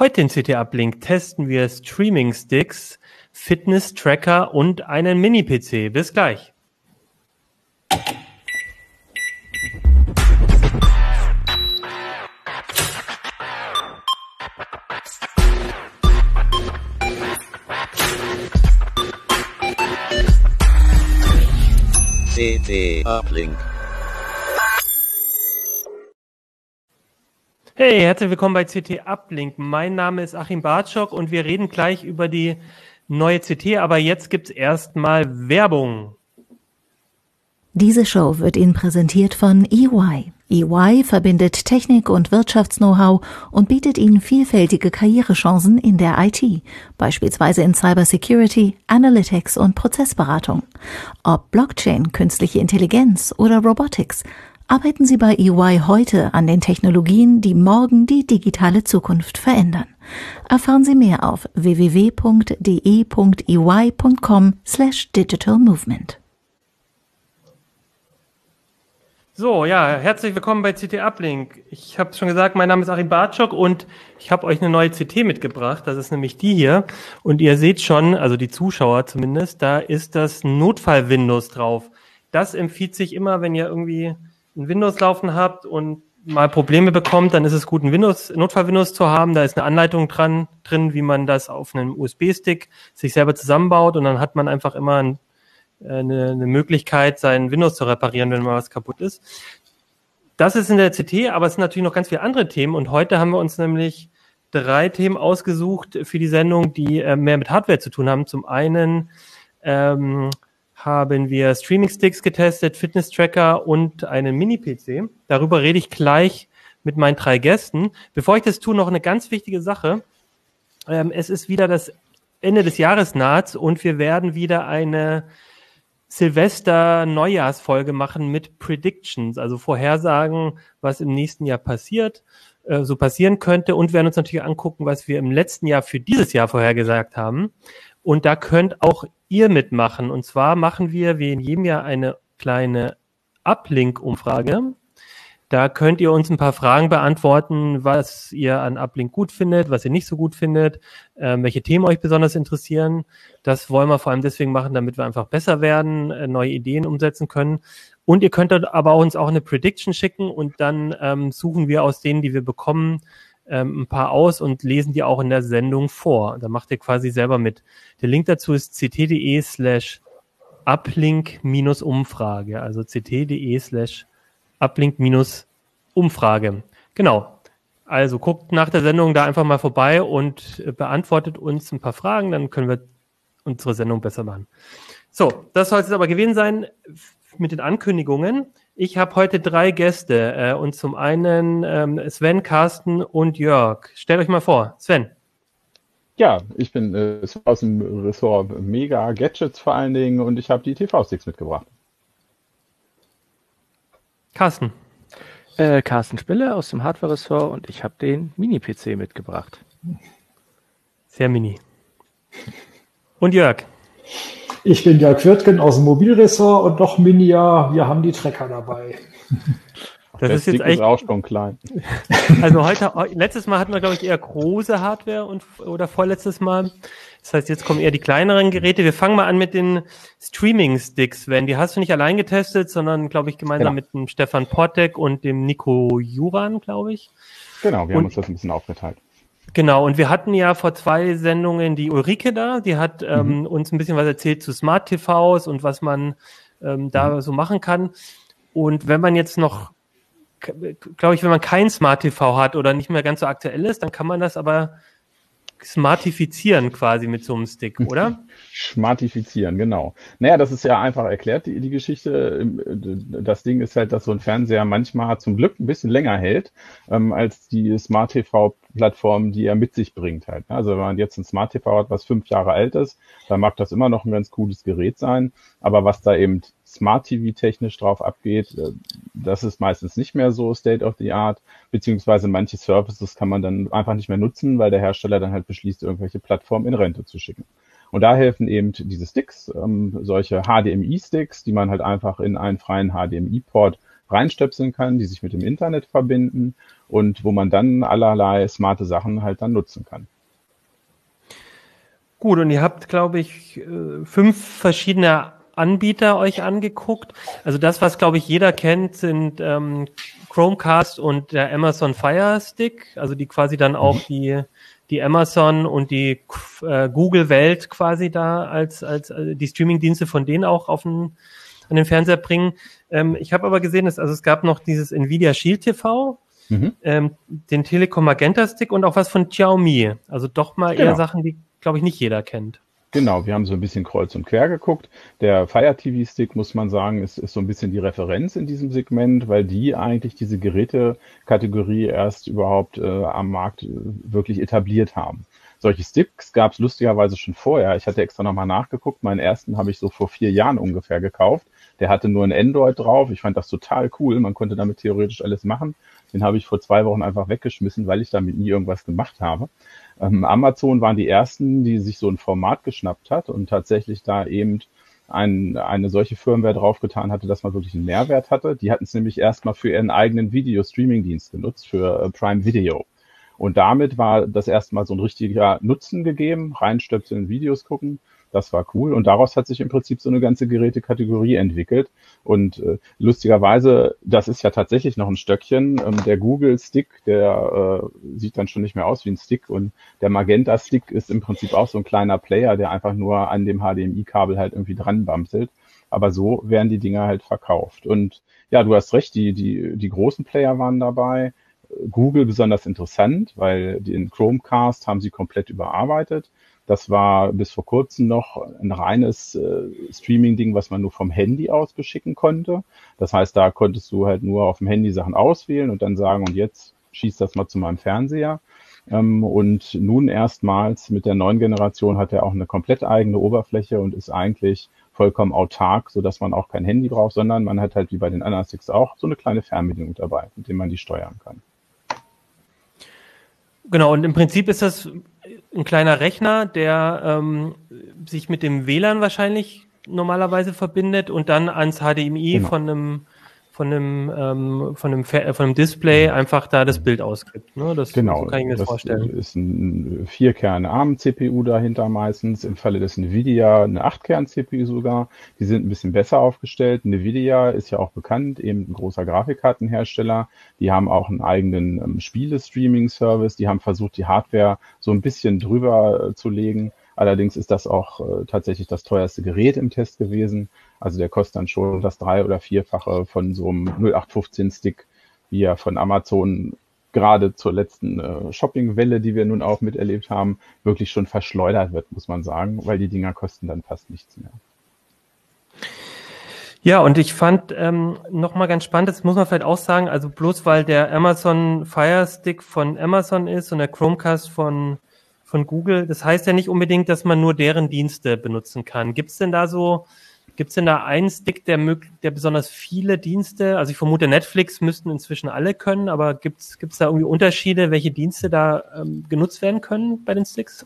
Heute in CT Uplink testen wir Streaming Sticks, Fitness Tracker und einen Mini-PC. Bis gleich. CT Uplink. Hey, herzlich willkommen bei CT Uplink. Mein Name ist Achim Bartschok und wir reden gleich über die neue CT, aber jetzt gibt's erstmal Werbung. Diese Show wird Ihnen präsentiert von EY. EY verbindet Technik und Wirtschaftsknow-how und bietet Ihnen vielfältige Karrierechancen in der IT, beispielsweise in Cybersecurity, Analytics und Prozessberatung. Ob Blockchain, künstliche Intelligenz oder Robotics – arbeiten Sie bei EY heute an den Technologien, die morgen die digitale Zukunft verändern. Erfahren Sie mehr auf www.de.ey.com slash digital movement. So, ja, herzlich willkommen bei CT Uplink. Ich habe schon gesagt, mein Name ist Achim Bartschok und ich habe euch eine neue CT mitgebracht. Das ist nämlich die hier. Und ihr seht schon, also die Zuschauer zumindest, da ist das Notfall-Windows drauf. Das empfiehlt sich immer, wenn ihr irgendwie ein Windows laufen habt und mal Probleme bekommt, dann ist es gut, ein Windows, Notfall-Windows zu haben. Da ist eine Anleitung dran, drin, wie man das auf einem USB-Stick sich selber zusammenbaut und dann hat man einfach immer ein, äh, eine, eine Möglichkeit, sein Windows zu reparieren, wenn mal was kaputt ist. Das ist in der CT, aber es sind natürlich noch ganz viele andere Themen und heute haben wir uns nämlich drei Themen ausgesucht für die Sendung, die äh, mehr mit Hardware zu tun haben. Zum einen ähm, haben wir Streaming-Sticks getestet, Fitness-Tracker und einen Mini-PC. Darüber rede ich gleich mit meinen drei Gästen. Bevor ich das tue, noch eine ganz wichtige Sache. Ähm, es ist wieder das Ende des Jahres naht und wir werden wieder eine Silvester-Neujahrsfolge machen mit Predictions, also Vorhersagen, was im nächsten Jahr passiert, äh, so passieren könnte und werden uns natürlich angucken, was wir im letzten Jahr für dieses Jahr vorhergesagt haben. Und da könnt auch ihr mitmachen. Und zwar machen wir wie in jedem Jahr eine kleine Uplink-Umfrage. Da könnt ihr uns ein paar Fragen beantworten, was ihr an Uplink gut findet, was ihr nicht so gut findet, äh, welche Themen euch besonders interessieren. Das wollen wir vor allem deswegen machen, damit wir einfach besser werden, äh, neue Ideen umsetzen können. Und ihr könnt aber uns auch eine Prediction schicken und dann ähm, suchen wir aus denen, die wir bekommen, ähm, ein paar aus und lesen die auch in der Sendung vor. Da macht ihr quasi selber mit. Der Link dazu ist ct.de slash uplink-umfrage, also ct.de slash uplink-umfrage. Genau. Also guckt nach der Sendung da einfach mal vorbei und äh, beantwortet uns ein paar Fragen, dann können wir unsere Sendung besser machen. So, das soll es aber gewesen sein mit den Ankündigungen. Ich habe heute drei Gäste äh, und zum einen ähm, Sven, Carsten und Jörg. Stellt euch mal vor, Sven. Ja, ich bin äh, aus dem Ressort Mega Gadgets vor allen Dingen und ich habe die TV-Sticks mitgebracht. Carsten. Äh, Carsten Spille aus dem Hardware-Ressort und ich habe den Mini-PC mitgebracht. Sehr mini. Und Jörg. Ich bin Jörg Wirtgen aus dem Mobilressort und noch Minia, wir haben die Trecker dabei. Das, ist jetzt echt auch schon klein. Also heute, letztes Mal hatten wir, glaube ich, eher große Hardware und oder vorletztes Mal. Das heißt, jetzt kommen eher die kleineren Geräte. Wir fangen mal an mit den Streaming-Sticks, wenn die hast du nicht allein getestet, sondern, glaube ich, gemeinsam genau. mit dem Stefan Portek und dem Nico Juran, glaube ich. Genau, wir und, haben uns das ein bisschen aufgeteilt. Genau, und wir hatten ja vor zwei Sendungen die Ulrike da, die hat ähm, mhm. uns ein bisschen was erzählt zu Smart TVs und was man ähm, da mhm. so machen kann. Und wenn man jetzt noch, glaube ich, wenn man kein Smart TV hat oder nicht mehr ganz so aktuell ist, dann kann man das aber smartifizieren quasi mit so einem Stick, oder? Smartifizieren, genau. Naja, das ist ja einfach erklärt, die, die Geschichte. Das Ding ist halt, dass so ein Fernseher manchmal zum Glück ein bisschen länger hält, ähm, als die Smart TV-Plattform, die er mit sich bringt halt. Also wenn man jetzt ein Smart TV hat, was fünf Jahre alt ist, dann mag das immer noch ein ganz cooles Gerät sein. Aber was da eben Smart TV technisch drauf abgeht, äh, das ist meistens nicht mehr so State of the Art, beziehungsweise manche Services kann man dann einfach nicht mehr nutzen, weil der Hersteller dann halt beschließt, irgendwelche Plattformen in Rente zu schicken. Und da helfen eben diese Sticks, ähm, solche HDMI-Sticks, die man halt einfach in einen freien HDMI-Port reinstöpseln kann, die sich mit dem Internet verbinden und wo man dann allerlei smarte Sachen halt dann nutzen kann. Gut, und ihr habt, glaube ich, äh, fünf verschiedene Anbieter euch angeguckt. Also das, was, glaube ich, jeder kennt, sind ähm, Chromecast und der Amazon Fire Stick, also die quasi dann auch mhm. die, die Amazon und die äh, Google-Welt quasi da als, als äh, die Streaming-Dienste von denen auch auf den, an den Fernseher bringen. Ähm, ich habe aber gesehen, dass also es gab noch dieses Nvidia Shield TV, mhm. ähm, den Telekom Magenta Stick und auch was von Xiaomi. Also doch mal genau. eher Sachen, die, glaube ich, nicht jeder kennt. Genau, wir haben so ein bisschen kreuz und quer geguckt. Der Fire TV Stick, muss man sagen, ist, ist so ein bisschen die Referenz in diesem Segment, weil die eigentlich diese Gerätekategorie erst überhaupt äh, am Markt äh, wirklich etabliert haben. Solche Sticks gab es lustigerweise schon vorher. Ich hatte extra nochmal nachgeguckt. Meinen ersten habe ich so vor vier Jahren ungefähr gekauft. Der hatte nur ein Android drauf. Ich fand das total cool. Man konnte damit theoretisch alles machen. Den habe ich vor zwei Wochen einfach weggeschmissen, weil ich damit nie irgendwas gemacht habe. Ähm, Amazon waren die ersten, die sich so ein Format geschnappt hat und tatsächlich da eben ein, eine solche Firmware draufgetan hatte, dass man wirklich einen Mehrwert hatte. Die hatten es nämlich erstmal für ihren eigenen Video-Streaming-Dienst genutzt, für äh, Prime Video. Und damit war das erstmal so ein richtiger Nutzen gegeben, reinstöpseln, Videos gucken. Das war cool. Und daraus hat sich im Prinzip so eine ganze Gerätekategorie entwickelt. Und äh, lustigerweise, das ist ja tatsächlich noch ein Stöckchen. Ähm, der Google Stick, der äh, sieht dann schon nicht mehr aus wie ein Stick. Und der Magenta Stick ist im Prinzip auch so ein kleiner Player, der einfach nur an dem HDMI-Kabel halt irgendwie dran bamselt. Aber so werden die Dinger halt verkauft. Und ja, du hast recht, die, die, die großen Player waren dabei. Google besonders interessant, weil den Chromecast haben sie komplett überarbeitet. Das war bis vor kurzem noch ein reines äh, Streaming-Ding, was man nur vom Handy aus beschicken konnte. Das heißt, da konntest du halt nur auf dem Handy Sachen auswählen und dann sagen, und jetzt schießt das mal zu meinem Fernseher. Ähm, und nun erstmals mit der neuen Generation hat er auch eine komplett eigene Oberfläche und ist eigentlich vollkommen autark, so dass man auch kein Handy braucht, sondern man hat halt wie bei den Sticks auch so eine kleine Fernbedienung dabei, mit dem man die steuern kann. Genau, und im Prinzip ist das ein kleiner Rechner, der ähm, sich mit dem WLAN wahrscheinlich normalerweise verbindet und dann ans HDMI genau. von einem von einem, ähm, von einem, von einem Display einfach da das Bild ausgibt. Ne? Das genau, so kann ich mir das vorstellen. ist ein Vier-Kern-ARM-CPU dahinter meistens. Im Falle des NVIDIA eine Acht-Kern-CPU sogar. Die sind ein bisschen besser aufgestellt. NVIDIA ist ja auch bekannt, eben ein großer Grafikkartenhersteller. Die haben auch einen eigenen ähm, Spiele-Streaming-Service. Die haben versucht, die Hardware so ein bisschen drüber äh, zu legen. Allerdings ist das auch äh, tatsächlich das teuerste Gerät im Test gewesen. Also der kostet dann schon das drei- oder vierfache von so einem 0815-Stick, wie er von Amazon gerade zur letzten äh, Shopping-Welle, die wir nun auch miterlebt haben, wirklich schon verschleudert wird, muss man sagen, weil die Dinger kosten dann fast nichts mehr. Ja, und ich fand ähm, nochmal ganz spannend, das muss man vielleicht auch sagen, also bloß weil der Amazon Fire Stick von Amazon ist und der Chromecast von, von Google, das heißt ja nicht unbedingt, dass man nur deren Dienste benutzen kann. Gibt es denn da so Gibt es denn da einen Stick, der, der besonders viele Dienste, also ich vermute, Netflix müssten inzwischen alle können, aber gibt es da irgendwie Unterschiede, welche Dienste da ähm, genutzt werden können bei den Sticks?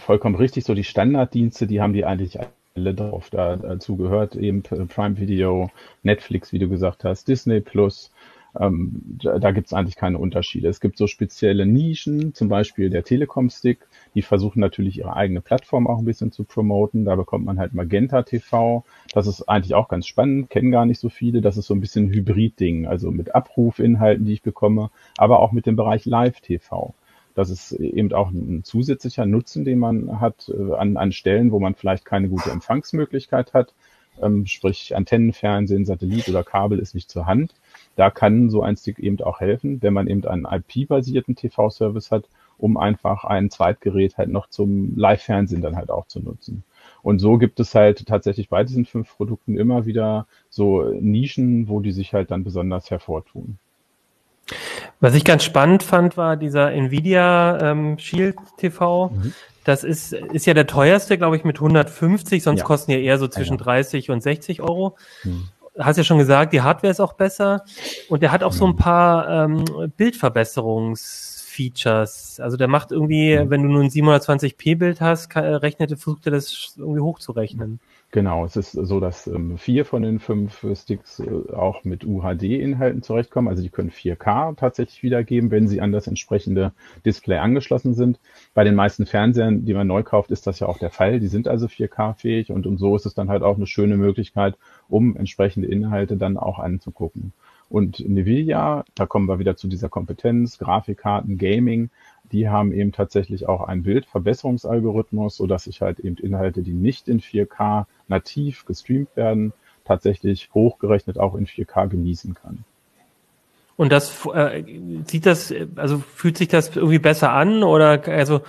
Vollkommen richtig, so die Standarddienste, die haben die eigentlich alle drauf. Da, dazu gehört eben Prime Video, Netflix, wie du gesagt hast, Disney Plus, ähm, da da gibt es eigentlich keine Unterschiede. Es gibt so spezielle Nischen, zum Beispiel der Telekom-Stick, die versuchen natürlich ihre eigene Plattform auch ein bisschen zu promoten. Da bekommt man halt Magenta TV. Das ist eigentlich auch ganz spannend, kennen gar nicht so viele. Das ist so ein bisschen ein Hybrid-Ding, also mit Abrufinhalten, die ich bekomme, aber auch mit dem Bereich Live-TV. Das ist eben auch ein zusätzlicher Nutzen, den man hat äh, an, an Stellen, wo man vielleicht keine gute Empfangsmöglichkeit hat. Ähm, sprich Antennenfernsehen, Satellit oder Kabel ist nicht zur Hand da kann so ein Stick eben auch helfen, wenn man eben einen IP-basierten TV-Service hat, um einfach ein Zweitgerät halt noch zum Live-Fernsehen dann halt auch zu nutzen. Und so gibt es halt tatsächlich bei diesen fünf Produkten immer wieder so Nischen, wo die sich halt dann besonders hervortun. Was ich ganz spannend fand, war dieser Nvidia ähm, Shield TV. Mhm. Das ist, ist ja der teuerste, glaube ich, mit 150, sonst ja. kosten ja eher so zwischen ja. 30 und 60 Euro. Mhm hast ja schon gesagt, die Hardware ist auch besser und der hat auch so ein mhm. paar ähm, Bildverbesserungsfeatures. Also der macht irgendwie, mhm. wenn du nur ein 720p Bild hast, kann, rechnet, versucht er das irgendwie hochzurechnen. Genau, es ist so, dass ähm, vier von den fünf Sticks äh, auch mit UHD-Inhalten zurechtkommen. Also die können 4K tatsächlich wiedergeben, wenn sie an das entsprechende Display angeschlossen sind. Bei den meisten Fernsehern, die man neu kauft, ist das ja auch der Fall. Die sind also 4K-fähig und, und so ist es dann halt auch eine schöne Möglichkeit, um entsprechende Inhalte dann auch anzugucken. Und Nvidia, da kommen wir wieder zu dieser Kompetenz, Grafikkarten, Gaming, die haben eben tatsächlich auch einen Bildverbesserungsalgorithmus, so dass ich halt eben Inhalte, die nicht in 4K nativ gestreamt werden, tatsächlich hochgerechnet auch in 4K genießen kann. Und das äh, sieht das, also fühlt sich das irgendwie besser an oder also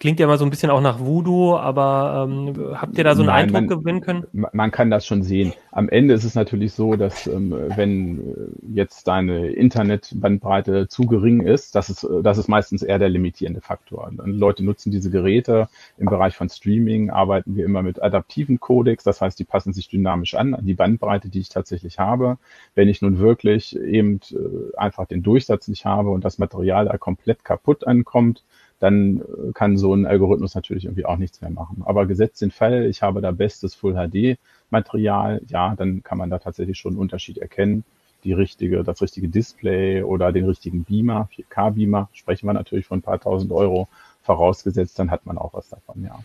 klingt ja immer so ein bisschen auch nach Voodoo, aber ähm, habt ihr da so einen Nein, Eindruck man, gewinnen können? Man kann das schon sehen. Am Ende ist es natürlich so, dass ähm, wenn äh, jetzt deine Internetbandbreite zu gering ist, das ist, das ist meistens eher der limitierende Faktor. Leute nutzen diese Geräte. Im Bereich von Streaming arbeiten wir immer mit adaptiven Codecs, das heißt, die passen sich dynamisch an, an die Bandbreite, die ich tatsächlich habe. Wenn ich nun wirklich eben äh, einfach den Durchsatz nicht habe und das Material da komplett kaputt ankommt, dann äh, kann so ein Algorithmus natürlich irgendwie auch nichts mehr machen. Aber gesetzt den Fall, ich habe da bestes Full HD Material, ja, dann kann man da tatsächlich schon einen Unterschied erkennen. Die richtige, das richtige Display oder den richtigen Beamer, 4K Beamer, sprechen wir natürlich von ein paar tausend Euro vorausgesetzt, dann hat man auch was davon, ja.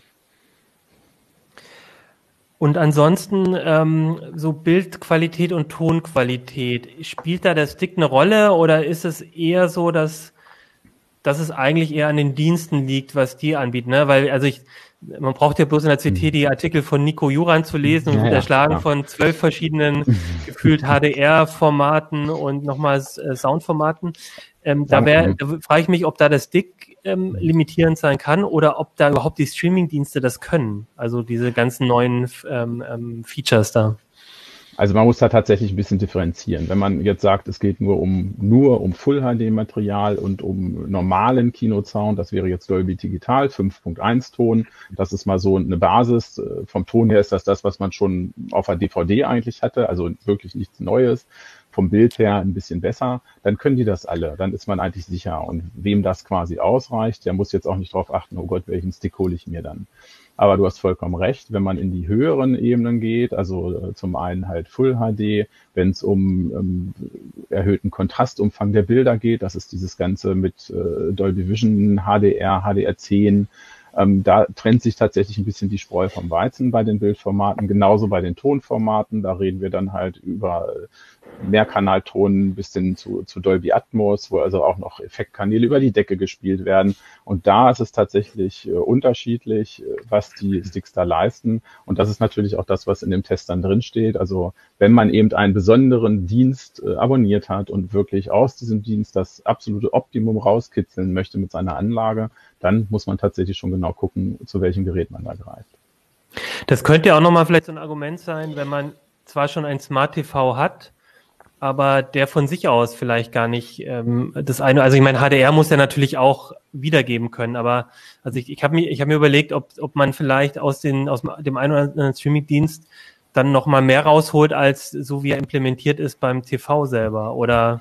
Und ansonsten ähm, so Bildqualität und Tonqualität, spielt da der Stick eine Rolle oder ist es eher so, dass dass es eigentlich eher an den Diensten liegt, was die anbieten. Ne? Weil, also ich, man braucht ja bloß in der CT mhm. die Artikel von Nico Juran zu lesen und ja, erschlagen ja. von zwölf verschiedenen gefühlt HDR-Formaten und nochmals äh, Soundformaten. Ähm, da wäre, da frage ich mich, ob da das Stick ähm, limitierend sein kann oder ob da überhaupt die Streaming-Dienste das können. Also diese ganzen neuen ähm, ähm, Features da. Also man muss da tatsächlich ein bisschen differenzieren. Wenn man jetzt sagt, es geht nur um nur um Full HD Material und um normalen Kinosound, das wäre jetzt Dolby Digital 5.1 Ton. Das ist mal so eine Basis. Vom Ton her ist das das, was man schon auf der DVD eigentlich hatte, also wirklich nichts Neues. Vom Bild her ein bisschen besser. Dann können die das alle. Dann ist man eigentlich sicher. Und wem das quasi ausreicht, der muss jetzt auch nicht darauf achten, oh Gott, welchen Stick hole ich mir dann. Aber du hast vollkommen recht, wenn man in die höheren Ebenen geht, also äh, zum einen halt Full HD, wenn es um ähm, erhöhten Kontrastumfang der Bilder geht, das ist dieses Ganze mit äh, Dolby Vision, HDR, HDR10, ähm, da trennt sich tatsächlich ein bisschen die Spreu vom Weizen bei den Bildformaten, genauso bei den Tonformaten. Da reden wir dann halt über Mehrkanalton bis hin zu, zu Dolby Atmos, wo also auch noch Effektkanäle über die Decke gespielt werden. Und da ist es tatsächlich äh, unterschiedlich, äh, was die Sticks da leisten. Und das ist natürlich auch das, was in dem Test dann drin steht. Also wenn man eben einen besonderen Dienst äh, abonniert hat und wirklich aus diesem Dienst das absolute Optimum rauskitzeln möchte mit seiner Anlage, dann muss man tatsächlich schon genau gucken, zu welchem Gerät man da greift. Das könnte ja auch nochmal vielleicht so ein Argument sein, wenn man zwar schon ein Smart TV hat, aber der von sich aus vielleicht gar nicht ähm, das eine. Also ich meine, HDR muss ja natürlich auch wiedergeben können, aber also ich, ich habe mir, ich habe mir überlegt, ob, ob man vielleicht aus den aus dem einen oder anderen Streaming-Dienst dann noch mal mehr rausholt als so wie er implementiert ist beim TV selber oder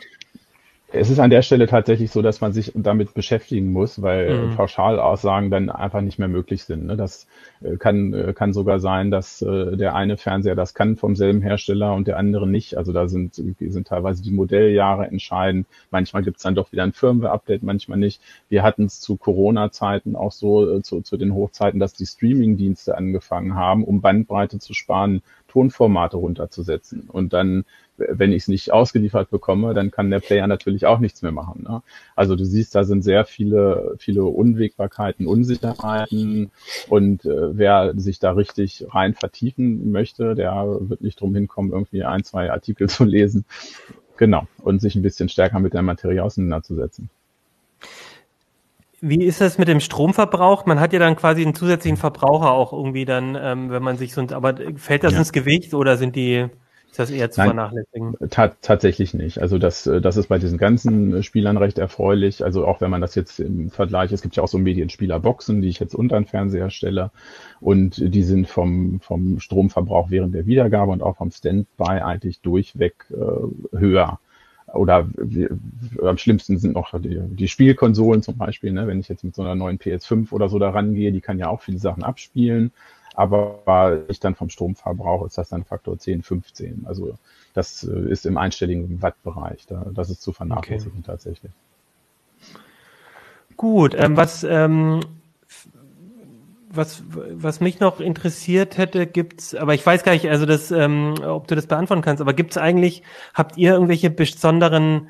es ist an der Stelle tatsächlich so, dass man sich damit beschäftigen muss, weil mhm. Pauschalaussagen dann einfach nicht mehr möglich sind. Ne? Das äh, kann, äh, kann sogar sein, dass äh, der eine Fernseher das kann vom selben Hersteller und der andere nicht. Also da sind, sind teilweise die Modelljahre entscheidend. Manchmal gibt es dann doch wieder ein Firmware-Update, manchmal nicht. Wir hatten es zu Corona-Zeiten auch so, zu, zu den Hochzeiten, dass die Streaming-Dienste angefangen haben, um Bandbreite zu sparen, Tonformate runterzusetzen. Und dann wenn ich es nicht ausgeliefert bekomme, dann kann der Player natürlich auch nichts mehr machen. Ne? Also du siehst, da sind sehr viele, viele Unwägbarkeiten, Unsicherheiten und äh, wer sich da richtig rein vertiefen möchte, der wird nicht drum hinkommen, irgendwie ein, zwei Artikel zu lesen. Genau. Und sich ein bisschen stärker mit der Materie auseinanderzusetzen. Wie ist das mit dem Stromverbrauch? Man hat ja dann quasi einen zusätzlichen Verbraucher auch irgendwie dann, ähm, wenn man sich so, aber fällt das ja. ins Gewicht oder sind die ist das eher zu Nein, vernachlässigen? Ta tatsächlich nicht. Also das, äh, das ist bei diesen ganzen äh, Spielern recht erfreulich. Also auch wenn man das jetzt im Vergleich, es gibt ja auch so Medienspielerboxen, die ich jetzt unter den Fernseher stelle. Und die sind vom, vom Stromverbrauch während der Wiedergabe und auch vom Standby eigentlich durchweg äh, höher oder am schlimmsten sind noch die, die Spielkonsolen zum Beispiel, ne? wenn ich jetzt mit so einer neuen PS5 oder so da rangehe, die kann ja auch viele Sachen abspielen. Aber ich dann vom Stromverbrauch ist das dann Faktor 10, 15. Also das äh, ist im einstelligen Wattbereich. Da, das ist zu vernachlässigen okay. tatsächlich. Gut, ähm, was, ähm, was, was mich noch interessiert hätte, gibt's, aber ich weiß gar nicht, also das, ähm, ob du das beantworten kannst, aber gibt's eigentlich, habt ihr irgendwelche besonderen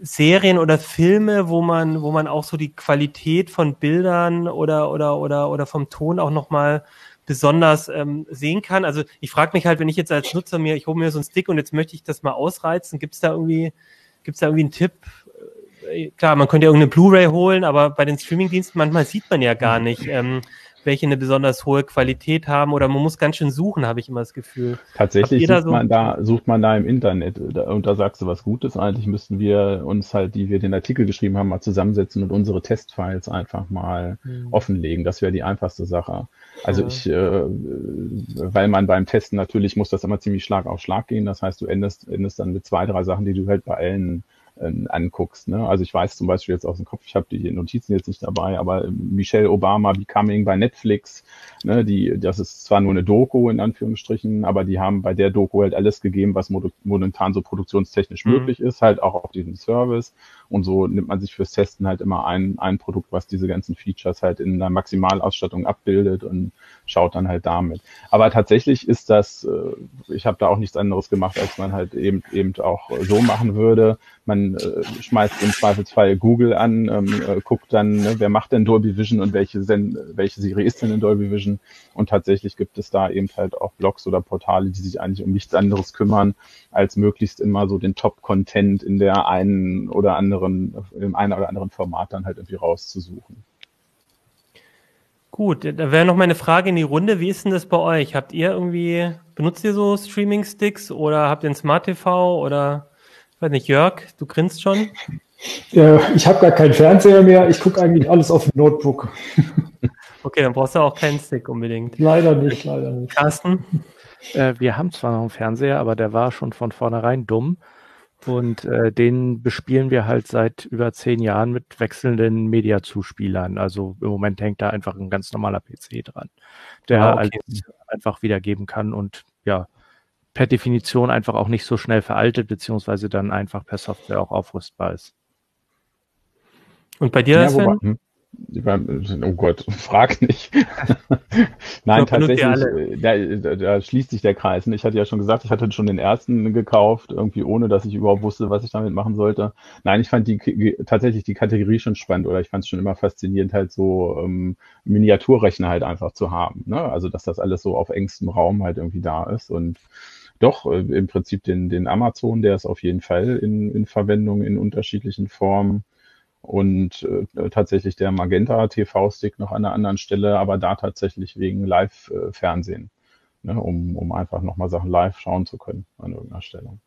Serien oder Filme, wo man, wo man auch so die Qualität von Bildern oder oder oder oder vom Ton auch nochmal besonders ähm, sehen kann. Also ich frage mich halt, wenn ich jetzt als Nutzer mir, ich hole mir so einen Stick und jetzt möchte ich das mal ausreizen, gibt es da irgendwie, gibt's da irgendwie einen Tipp? Äh, klar, man könnte ja irgendeine Blu-ray holen, aber bei den Streamingdiensten manchmal sieht man ja gar nicht, ähm, welche eine besonders hohe Qualität haben oder man muss ganz schön suchen, habe ich immer das Gefühl. Tatsächlich sucht so man da, sucht man da im Internet und da sagst du was Gutes. Eigentlich müssten wir uns halt, die wir den Artikel geschrieben haben, mal zusammensetzen und unsere Testfiles einfach mal mhm. offenlegen. Das wäre die einfachste Sache. Also ja. ich, äh, weil man beim Testen natürlich muss das immer ziemlich Schlag auf Schlag gehen. Das heißt, du endest, endest dann mit zwei, drei Sachen, die du halt bei allen äh, anguckst. Ne? Also ich weiß zum Beispiel jetzt aus dem Kopf, ich habe die Notizen jetzt nicht dabei, aber Michelle Obama Becoming bei Netflix, ne, die, das ist zwar nur eine Doku in Anführungsstrichen, aber die haben bei der Doku halt alles gegeben, was momentan so produktionstechnisch mhm. möglich ist, halt auch auf diesem Service. Und so nimmt man sich fürs Testen halt immer ein, ein Produkt, was diese ganzen Features halt in einer Maximalausstattung abbildet und schaut dann halt damit. Aber tatsächlich ist das, äh, ich habe da auch nichts anderes gemacht, als man halt eben eben auch so machen würde. Man äh, schmeißt im Zweifelsfall Google an, ähm, äh, guckt dann, ne, wer macht denn Dolby Vision und welche, Sen welche Serie ist denn in Dolby Vision. Und tatsächlich gibt es da eben halt auch Blogs oder Portale, die sich eigentlich um nichts anderes kümmern, als möglichst immer so den Top-Content in der einen oder anderen, im einen oder anderen Format dann halt irgendwie rauszusuchen. Gut, da wäre noch meine Frage in die Runde. Wie ist denn das bei euch? Habt ihr irgendwie, benutzt ihr so Streaming-Sticks oder habt ihr ein Smart TV oder, ich weiß nicht, Jörg, du grinst schon? Ja, ich habe gar keinen Fernseher mehr. Ich gucke eigentlich alles auf dem Notebook. Okay, dann brauchst du auch keinen Stick unbedingt. Leider nicht, leider nicht. Carsten? Äh, wir haben zwar noch einen Fernseher, aber der war schon von vornherein dumm. Und äh, den bespielen wir halt seit über zehn Jahren mit wechselnden Mediazuspielern. Also im Moment hängt da einfach ein ganz normaler PC dran, der ah, okay. alles einfach wiedergeben kann und ja, per Definition einfach auch nicht so schnell veraltet, beziehungsweise dann einfach per Software auch aufrüstbar ist. Und bei dir, ja, Sven? Oh Gott, frag nicht. Nein, tatsächlich, da, da, schließt sich der Kreis. Ich hatte ja schon gesagt, ich hatte schon den ersten gekauft, irgendwie ohne, dass ich überhaupt wusste, was ich damit machen sollte. Nein, ich fand die tatsächlich die Kategorie schon spannend oder ich fand es schon immer faszinierend, halt so ähm, Miniaturrechner halt einfach zu haben. Ne? Also, dass das alles so auf engstem Raum halt irgendwie da ist und doch, äh, im Prinzip den, den Amazon, der ist auf jeden Fall in, in Verwendung in unterschiedlichen Formen und äh, tatsächlich der Magenta TV-Stick noch an einer anderen Stelle, aber da tatsächlich wegen Live-Fernsehen, ne, um, um einfach nochmal Sachen live schauen zu können an irgendeiner Stelle.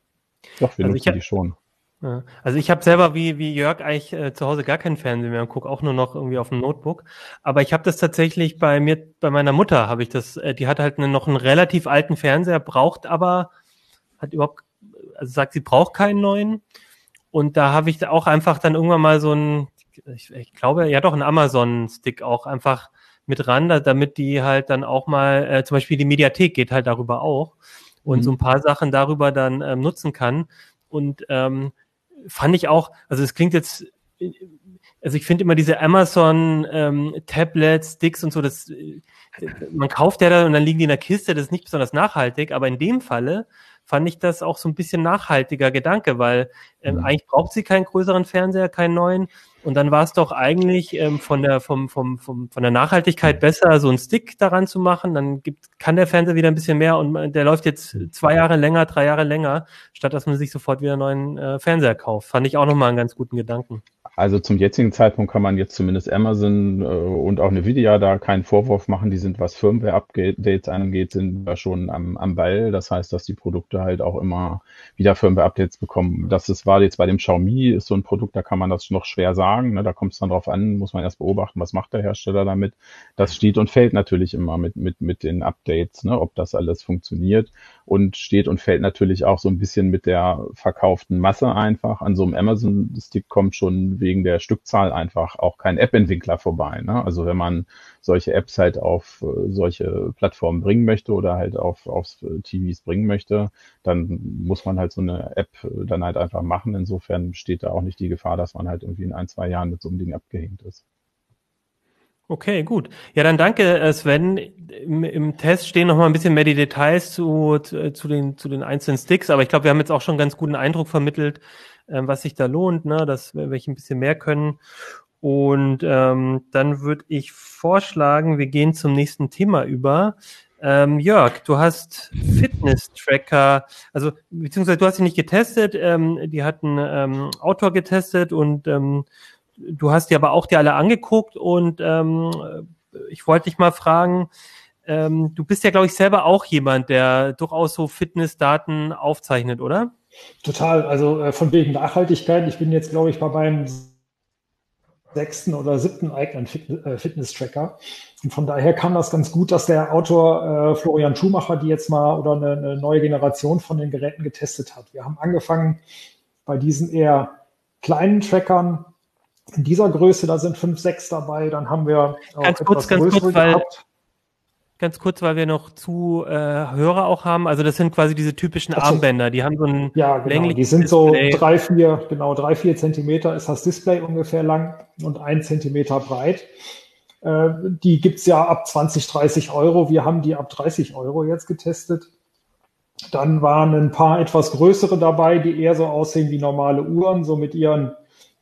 Doch, wir also nutzen die schon. Ja. Also ich habe selber wie, wie Jörg eigentlich äh, zu Hause gar keinen Fernseher mehr und gucke auch nur noch irgendwie auf dem Notebook. Aber ich habe das tatsächlich bei mir, bei meiner Mutter habe ich das, äh, die hat halt eine, noch einen relativ alten Fernseher, braucht aber, hat überhaupt, also sagt, sie braucht keinen neuen und da habe ich auch einfach dann irgendwann mal so ein, ich, ich glaube, ja doch, ein Amazon-Stick auch einfach mit ran, damit die halt dann auch mal, äh, zum Beispiel die Mediathek geht halt darüber auch und mhm. so ein paar Sachen darüber dann ähm, nutzen kann. Und ähm, fand ich auch, also es klingt jetzt, also ich finde immer diese Amazon ähm, Tablets, Sticks und so, das man kauft ja da und dann liegen die in der Kiste, das ist nicht besonders nachhaltig, aber in dem Falle fand ich das auch so ein bisschen nachhaltiger Gedanke, weil ähm, mhm. eigentlich braucht sie keinen größeren Fernseher, keinen neuen. Und dann war es doch eigentlich ähm, von der vom, vom, vom, von der Nachhaltigkeit besser, so einen Stick daran zu machen. Dann gibt, kann der Fernseher wieder ein bisschen mehr und der läuft jetzt zwei Jahre länger, drei Jahre länger, statt dass man sich sofort wieder einen neuen äh, Fernseher kauft. Fand ich auch nochmal einen ganz guten Gedanken. Also zum jetzigen Zeitpunkt kann man jetzt zumindest Amazon äh, und auch Nvidia da keinen Vorwurf machen. Die sind, was Firmware-Updates angeht, sind da schon am, am Ball. Das heißt, dass die Produkte halt auch immer wieder Firmware-Updates bekommen. Das ist, war jetzt bei dem Xiaomi, ist so ein Produkt, da kann man das noch schwer sagen. Ne? Da kommt es dann drauf an, muss man erst beobachten, was macht der Hersteller damit. Das steht und fällt natürlich immer mit, mit, mit den Updates, ne? ob das alles funktioniert. Und steht und fällt natürlich auch so ein bisschen mit der verkauften Masse einfach. An so einem Amazon-Stick kommt schon wegen der Stückzahl einfach auch kein App-Entwickler vorbei. Ne? Also wenn man solche Apps halt auf äh, solche Plattformen bringen möchte oder halt auf aufs TVs bringen möchte, dann muss man halt so eine App dann halt einfach machen. Insofern steht da auch nicht die Gefahr, dass man halt irgendwie in ein, zwei Jahren mit so einem Ding abgehängt ist. Okay, gut. Ja, dann danke, äh, Sven. Im, im Test stehen noch mal ein bisschen mehr die Details zu, zu, zu, den, zu den einzelnen Sticks, aber ich glaube, wir haben jetzt auch schon einen ganz guten Eindruck vermittelt, ähm, was sich da lohnt, ne, dass welche ein bisschen mehr können. Und ähm, dann würde ich vorschlagen, wir gehen zum nächsten Thema über. Ähm, Jörg, du hast Fitness-Tracker, also beziehungsweise du hast sie nicht getestet, ähm, die hatten ähm, Autor getestet und ähm, du hast die aber auch dir alle angeguckt und ähm, ich wollte dich mal fragen, ähm, du bist ja, glaube ich, selber auch jemand, der durchaus so Fitnessdaten aufzeichnet, oder? Total, also äh, von wegen Nachhaltigkeit. Ich bin jetzt, glaube ich, bei meinem sechsten oder siebten eigenen äh, Fitness-Tracker. Und von daher kam das ganz gut, dass der Autor äh, Florian Schumacher die jetzt mal oder eine, eine neue Generation von den Geräten getestet hat. Wir haben angefangen bei diesen eher kleinen Trackern in dieser Größe, da sind fünf, sechs dabei. Dann haben wir auch ganz kurz, ganz kurz, weil, ganz kurz, weil wir noch zu äh, Hörer auch haben. Also das sind quasi diese typischen so. Armbänder. Die haben so ein ja, genau. Die sind Display. so drei, vier, genau drei, vier Zentimeter ist das Display ungefähr lang und ein Zentimeter breit. Äh, die gibt's ja ab 20, 30 Euro. Wir haben die ab 30 Euro jetzt getestet. Dann waren ein paar etwas größere dabei, die eher so aussehen wie normale Uhren, so mit ihren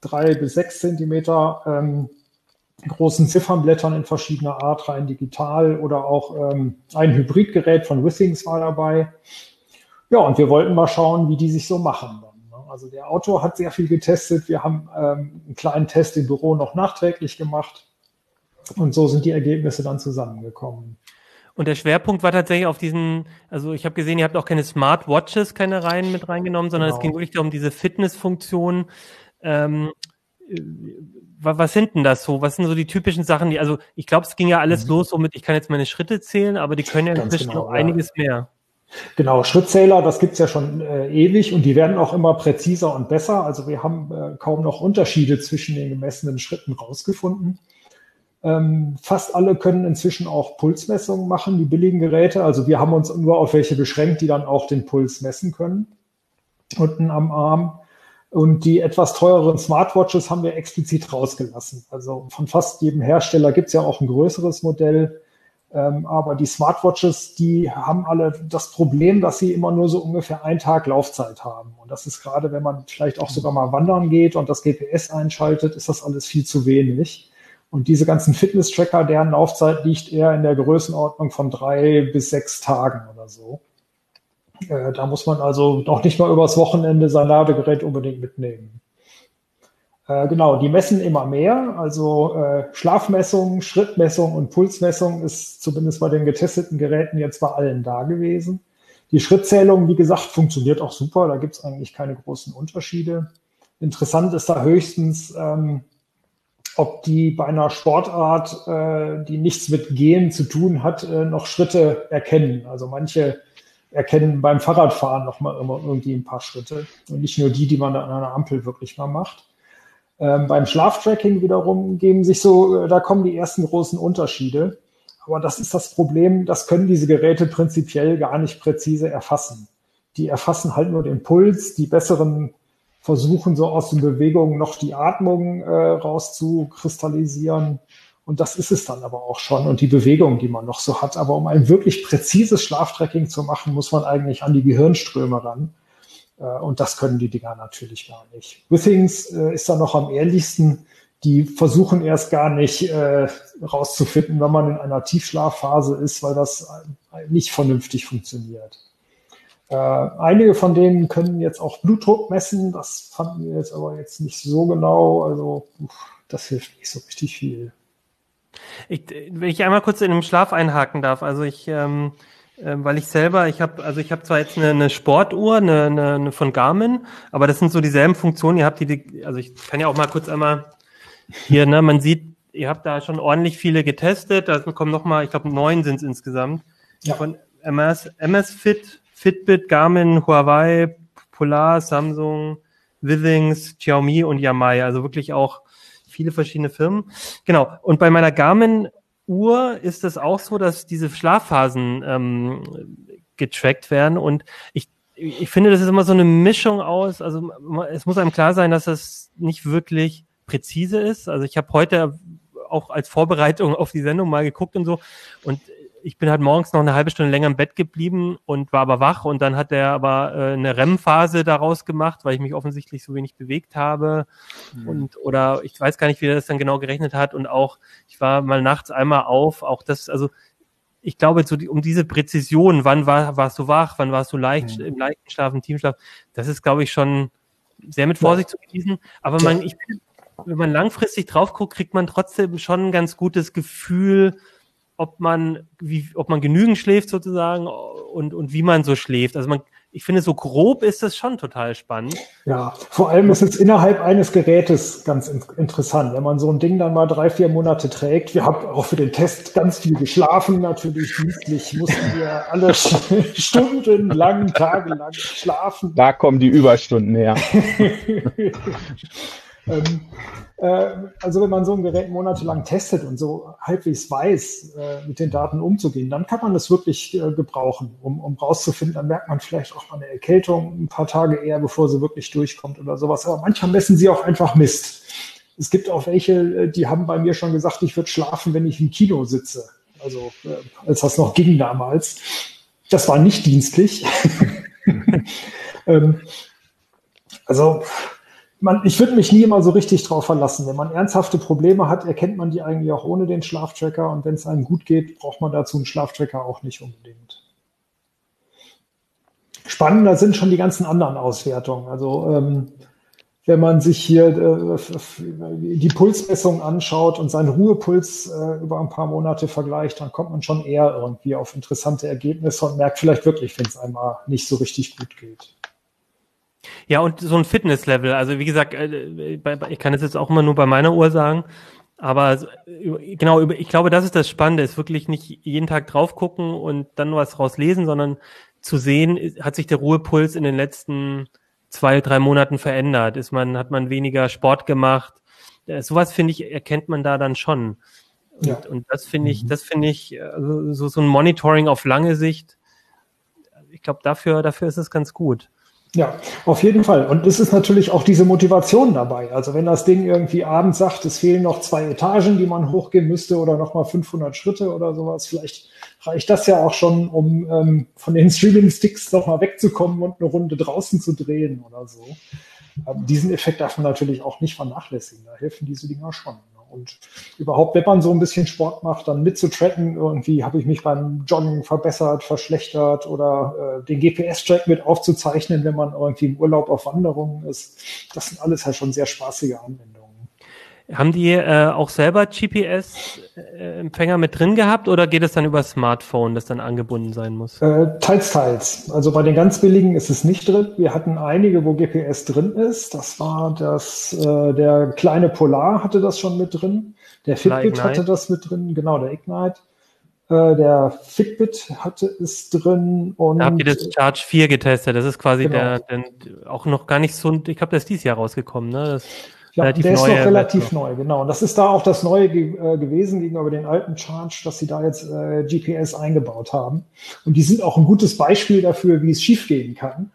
drei bis sechs Zentimeter ähm, großen Ziffernblättern in verschiedener Art, rein digital oder auch ähm, ein Hybridgerät von Withings war dabei. Ja, und wir wollten mal schauen, wie die sich so machen. Ne? Also der Autor hat sehr viel getestet. Wir haben ähm, einen kleinen Test im Büro noch nachträglich gemacht. Und so sind die Ergebnisse dann zusammengekommen. Und der Schwerpunkt war tatsächlich auf diesen, also ich habe gesehen, ihr habt auch keine Smartwatches, keine Reihen mit reingenommen, sondern genau. es ging wirklich darum, diese Fitnessfunktion ähm, äh, was sind denn das so? Was sind so die typischen Sachen, die, also ich glaube, es ging ja alles mhm. los somit, ich kann jetzt meine Schritte zählen, aber die können ja Ganz inzwischen genau, noch ja. einiges mehr. Genau, Schrittzähler, das gibt's ja schon äh, ewig und die werden auch immer präziser und besser. Also wir haben äh, kaum noch Unterschiede zwischen den gemessenen Schritten rausgefunden. Ähm, fast alle können inzwischen auch Pulsmessungen machen, die billigen Geräte. Also wir haben uns nur auf welche beschränkt, die dann auch den Puls messen können. Unten am Arm. Und die etwas teureren Smartwatches haben wir explizit rausgelassen. Also von fast jedem Hersteller gibt es ja auch ein größeres Modell. Ähm, aber die Smartwatches, die haben alle das Problem, dass sie immer nur so ungefähr einen Tag Laufzeit haben. Und das ist gerade, wenn man vielleicht auch sogar mal wandern geht und das GPS einschaltet, ist das alles viel zu wenig. Und diese ganzen Fitness-Tracker, deren Laufzeit liegt eher in der Größenordnung von drei bis sechs Tagen oder so. Da muss man also noch nicht mal übers Wochenende sein Ladegerät unbedingt mitnehmen. Äh, genau, die messen immer mehr. Also äh, Schlafmessung, Schrittmessung und Pulsmessung ist zumindest bei den getesteten Geräten jetzt bei allen da gewesen. Die Schrittzählung, wie gesagt, funktioniert auch super. Da gibt es eigentlich keine großen Unterschiede. Interessant ist da höchstens, ähm, ob die bei einer Sportart, äh, die nichts mit Gehen zu tun hat, äh, noch Schritte erkennen. Also manche erkennen beim Fahrradfahren noch mal immer irgendwie ein paar Schritte und nicht nur die, die man an einer Ampel wirklich mal macht. Ähm, beim Schlaftracking wiederum geben sich so, äh, da kommen die ersten großen Unterschiede. Aber das ist das Problem, das können diese Geräte prinzipiell gar nicht präzise erfassen. Die erfassen halt nur den Puls, die besseren versuchen so aus den Bewegungen noch die Atmung äh, rauszukristallisieren und das ist es dann aber auch schon und die Bewegung, die man noch so hat. Aber um ein wirklich präzises Schlaftracking zu machen, muss man eigentlich an die Gehirnströme ran. Äh, und das können die Dinger natürlich gar nicht. Withings äh, ist da noch am ehrlichsten. Die versuchen erst gar nicht äh, rauszufinden, wenn man in einer Tiefschlafphase ist, weil das nicht vernünftig funktioniert. Äh, einige von denen können jetzt auch Blutdruck messen. Das fanden wir jetzt aber jetzt nicht so genau. Also das hilft nicht so richtig viel. Ich, wenn ich einmal kurz in dem Schlaf einhaken darf, also ich, ähm, äh, weil ich selber, ich habe, also ich habe zwar jetzt eine, eine Sportuhr, eine, eine, eine von Garmin, aber das sind so dieselben Funktionen. Ihr habt die, also ich kann ja auch mal kurz einmal hier, ne, man sieht, ihr habt da schon ordentlich viele getestet. Da kommen noch mal, ich glaube neun sind es insgesamt. Ja. Von MS, MS Fit, Fitbit, Garmin, Huawei, Polar, Samsung, Withings, Xiaomi und Yamai, also wirklich auch viele verschiedene Firmen. Genau. Und bei meiner Garmin Uhr ist es auch so, dass diese Schlafphasen ähm, getrackt werden und ich ich finde, das ist immer so eine Mischung aus, also es muss einem klar sein, dass das nicht wirklich präzise ist. Also ich habe heute auch als Vorbereitung auf die Sendung mal geguckt und so und ich bin halt morgens noch eine halbe Stunde länger im Bett geblieben und war aber wach und dann hat er aber äh, eine REM-Phase daraus gemacht, weil ich mich offensichtlich so wenig bewegt habe mhm. und oder ich weiß gar nicht, wie er das dann genau gerechnet hat und auch ich war mal nachts einmal auf, auch das, also ich glaube, so die, um diese Präzision, wann war, warst du wach, wann warst du leicht, mhm. im leichten Schlaf, im Teamschlaf, das ist, glaube ich, schon sehr mit Vorsicht zu genießen. Aber man, ich, wenn man langfristig drauf guckt, kriegt man trotzdem schon ein ganz gutes Gefühl, ob man, wie, ob man genügend schläft sozusagen und, und wie man so schläft. Also man, ich finde, so grob ist das schon total spannend. Ja, vor allem ist es innerhalb eines Gerätes ganz in interessant, wenn man so ein Ding dann mal drei, vier Monate trägt. Wir haben auch für den Test ganz viel geschlafen, natürlich dienstlich mussten wir alle Stunden lang, tagelang schlafen. Da kommen die Überstunden her. ähm, äh, also wenn man so ein Gerät monatelang testet und so halbwegs weiß, äh, mit den Daten umzugehen, dann kann man das wirklich äh, gebrauchen, um, um rauszufinden, dann merkt man vielleicht auch mal eine Erkältung ein paar Tage eher, bevor sie wirklich durchkommt oder sowas. Aber manchmal messen sie auch einfach Mist. Es gibt auch welche, äh, die haben bei mir schon gesagt, ich würde schlafen, wenn ich im Kino sitze. Also äh, als das noch ging damals. Das war nicht dienstlich. ähm, also man, ich würde mich nie immer so richtig drauf verlassen. Wenn man ernsthafte Probleme hat, erkennt man die eigentlich auch ohne den Schlaftracker. Und wenn es einem gut geht, braucht man dazu einen Schlaftracker auch nicht unbedingt. Spannender sind schon die ganzen anderen Auswertungen. Also ähm, wenn man sich hier äh, die Pulsmessung anschaut und seinen Ruhepuls äh, über ein paar Monate vergleicht, dann kommt man schon eher irgendwie auf interessante Ergebnisse und merkt vielleicht wirklich, wenn es einmal nicht so richtig gut geht. Ja, und so ein Fitnesslevel. Also wie gesagt, äh, ich kann es jetzt auch immer nur bei meiner Uhr sagen. Aber genau, ich glaube, das ist das Spannende, ist wirklich nicht jeden Tag drauf gucken und dann was rauslesen, sondern zu sehen, hat sich der Ruhepuls in den letzten zwei, drei Monaten verändert? Ist man, hat man weniger Sport gemacht? Äh, sowas finde ich, erkennt man da dann schon. Und, ja. und das finde ich, mhm. das finde ich, also so, so ein Monitoring auf lange Sicht, ich glaube, dafür, dafür ist es ganz gut. Ja, auf jeden Fall. Und es ist natürlich auch diese Motivation dabei. Also wenn das Ding irgendwie abends sagt, es fehlen noch zwei Etagen, die man hochgehen müsste oder nochmal 500 Schritte oder sowas, vielleicht reicht das ja auch schon, um ähm, von den Streaming-Sticks nochmal wegzukommen und eine Runde draußen zu drehen oder so. Ähm, diesen Effekt darf man natürlich auch nicht vernachlässigen. Da helfen diese Dinger schon. Und überhaupt, wenn man so ein bisschen Sport macht, dann mitzutracken, irgendwie habe ich mich beim Joggen verbessert, verschlechtert oder äh, den GPS-Track mit aufzuzeichnen, wenn man irgendwie im Urlaub auf Wanderungen ist. Das sind alles halt schon sehr spaßige Anwendungen. Haben die äh, auch selber GPS-Empfänger mit drin gehabt oder geht es dann über Smartphone, das dann angebunden sein muss? Äh, teils, teils. Also bei den ganz billigen ist es nicht drin. Wir hatten einige, wo GPS drin ist. Das war das, äh, der kleine Polar hatte das schon mit drin. Der Fitbit hatte das mit drin, genau, der Ignite. Äh, der Fitbit hatte es drin und. Da habt ihr das Charge 4 getestet. Das ist quasi genau. der, der auch noch gar nicht so, ich glaube, der ist dieses Jahr rausgekommen, ne? Das ja, relativ der ist noch relativ neu, genau. Und das ist da auch das Neue ge äh, gewesen gegenüber den alten Charge, dass sie da jetzt äh, GPS eingebaut haben. Und die sind auch ein gutes Beispiel dafür, wie es schiefgehen kann.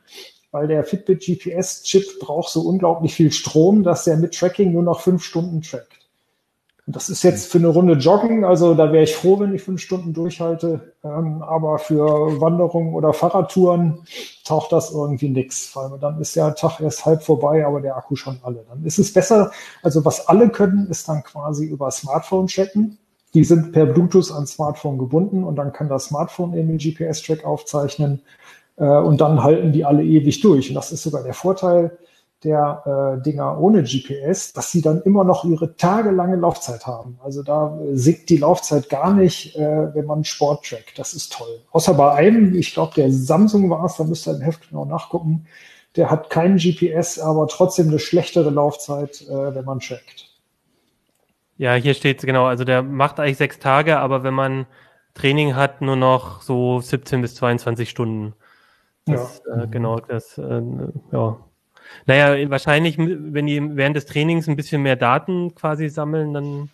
Weil der Fitbit GPS-Chip braucht so unglaublich viel Strom, dass der mit Tracking nur noch fünf Stunden trackt. Das ist jetzt für eine Runde Joggen, also da wäre ich froh, wenn ich fünf Stunden durchhalte. Ähm, aber für Wanderungen oder Fahrradtouren taucht das irgendwie nix, weil dann ist der Tag erst halb vorbei, aber der Akku schon alle. Dann ist es besser, also was alle können, ist dann quasi über Smartphone checken. Die sind per Bluetooth ans Smartphone gebunden und dann kann das Smartphone eben den GPS-Track aufzeichnen äh, und dann halten die alle ewig durch. Und das ist sogar der Vorteil der äh, Dinger ohne GPS, dass sie dann immer noch ihre tagelange Laufzeit haben. Also da äh, sinkt die Laufzeit gar nicht, äh, wenn man Sport trackt. Das ist toll. Außer bei einem, ich glaube, der Samsung war es, da müsst ihr im Heft genau nachgucken. Der hat keinen GPS, aber trotzdem eine schlechtere Laufzeit, äh, wenn man trackt. Ja, hier steht genau, also der macht eigentlich sechs Tage, aber wenn man Training hat, nur noch so 17 bis 22 Stunden. Das, ja. äh, genau, das, äh, ja, Naja, wahrscheinlich, wenn die während des Trainings ein bisschen mehr Daten quasi sammeln, dann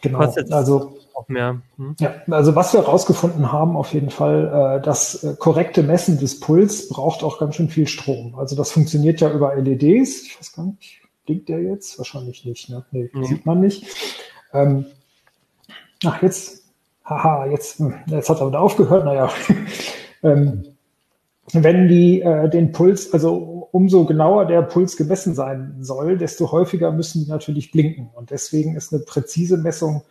genau. kostet es also, auch mehr. Hm? Ja, also was wir herausgefunden haben, auf jeden Fall, äh, das äh, korrekte Messen des Puls braucht auch ganz schön viel Strom. Also das funktioniert ja über LEDs. Ich weiß gar nicht, blinkt der jetzt? Wahrscheinlich nicht, ne? Nee, mhm. sieht man nicht. Ähm, ach, jetzt, haha, jetzt, hm, jetzt hat er wieder aufgehört, naja. ähm, wenn die äh, den Puls, also umso genauer der Puls gemessen sein soll, desto häufiger müssen die natürlich blinken. Und deswegen ist eine präzise Messung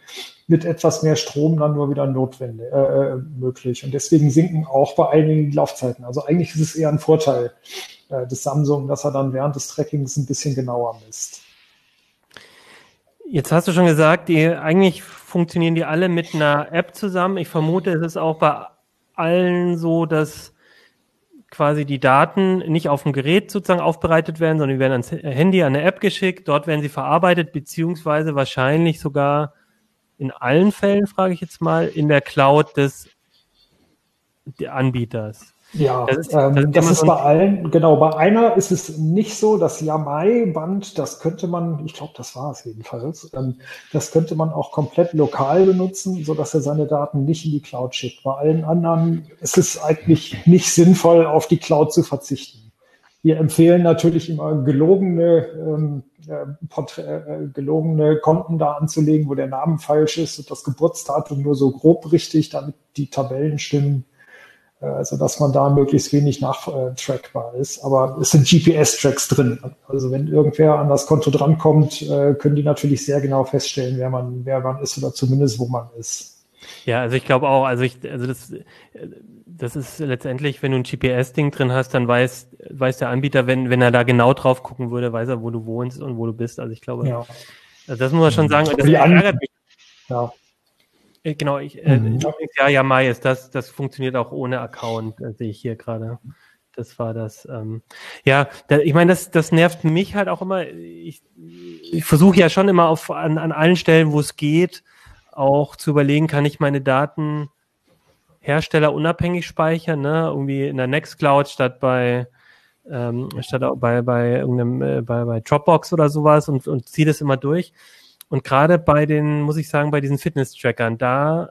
mit etwas mehr Strom dann nur wieder notwendig, äh, äh, möglich. Und deswegen sinken auch bei einigen Laufzeiten. Also eigentlich ist es eher ein Vorteil äh, des Samsung, dass er dann während des Trackings ein bisschen genauer misst. Jetzt hast du schon gesagt, die eigentlich funktionieren die alle mit einer App zusammen. Ich vermute, es ist auch bei allen so, dass quasi die Daten nicht auf dem Gerät sozusagen aufbereitet werden, sondern die werden ans Handy, an eine App geschickt, dort werden sie verarbeitet, beziehungsweise wahrscheinlich sogar in allen Fällen, frage ich jetzt mal, in der Cloud des Anbieters. Ja, das ist, das ähm, das ist bei allen, genau, bei einer ist es nicht so, das Yamai-Band, das könnte man, ich glaube, das war es jedenfalls, ähm, das könnte man auch komplett lokal benutzen, so dass er seine Daten nicht in die Cloud schickt. Bei allen anderen ist es eigentlich nicht sinnvoll, auf die Cloud zu verzichten. Wir empfehlen natürlich immer gelogene, ähm, äh, äh, gelogene Konten da anzulegen, wo der Name falsch ist und das Geburtsdatum nur so grob richtig, damit die Tabellen stimmen also dass man da möglichst wenig nachtrackbar ist. Aber es sind GPS-Tracks drin. Also wenn irgendwer an das Konto drankommt, äh, können die natürlich sehr genau feststellen, wer man, wer man ist oder zumindest wo man ist. Ja, also ich glaube auch, also ich, also das, das ist letztendlich, wenn du ein GPS-Ding drin hast, dann weiß, weiß der Anbieter, wenn, wenn er da genau drauf gucken würde, weiß er, wo du wohnst und wo du bist. Also ich glaube, ja. also das muss man schon sagen. Das ärgert mich. Ja. Äh, genau, ich, äh, mhm. ja, ja, Mai ist das, das funktioniert auch ohne Account, äh, sehe ich hier gerade. Das war das. Ähm, ja, da, ich meine, das, das nervt mich halt auch immer. Ich, ich versuche ja schon immer auf an, an allen Stellen, wo es geht, auch zu überlegen, kann ich meine Daten herstellerunabhängig speichern, ne? Irgendwie in der Nextcloud statt bei ähm, statt bei bei irgendeinem äh, bei, bei Dropbox oder sowas und, und ziehe das immer durch. Und gerade bei den, muss ich sagen, bei diesen Fitness-Trackern, da,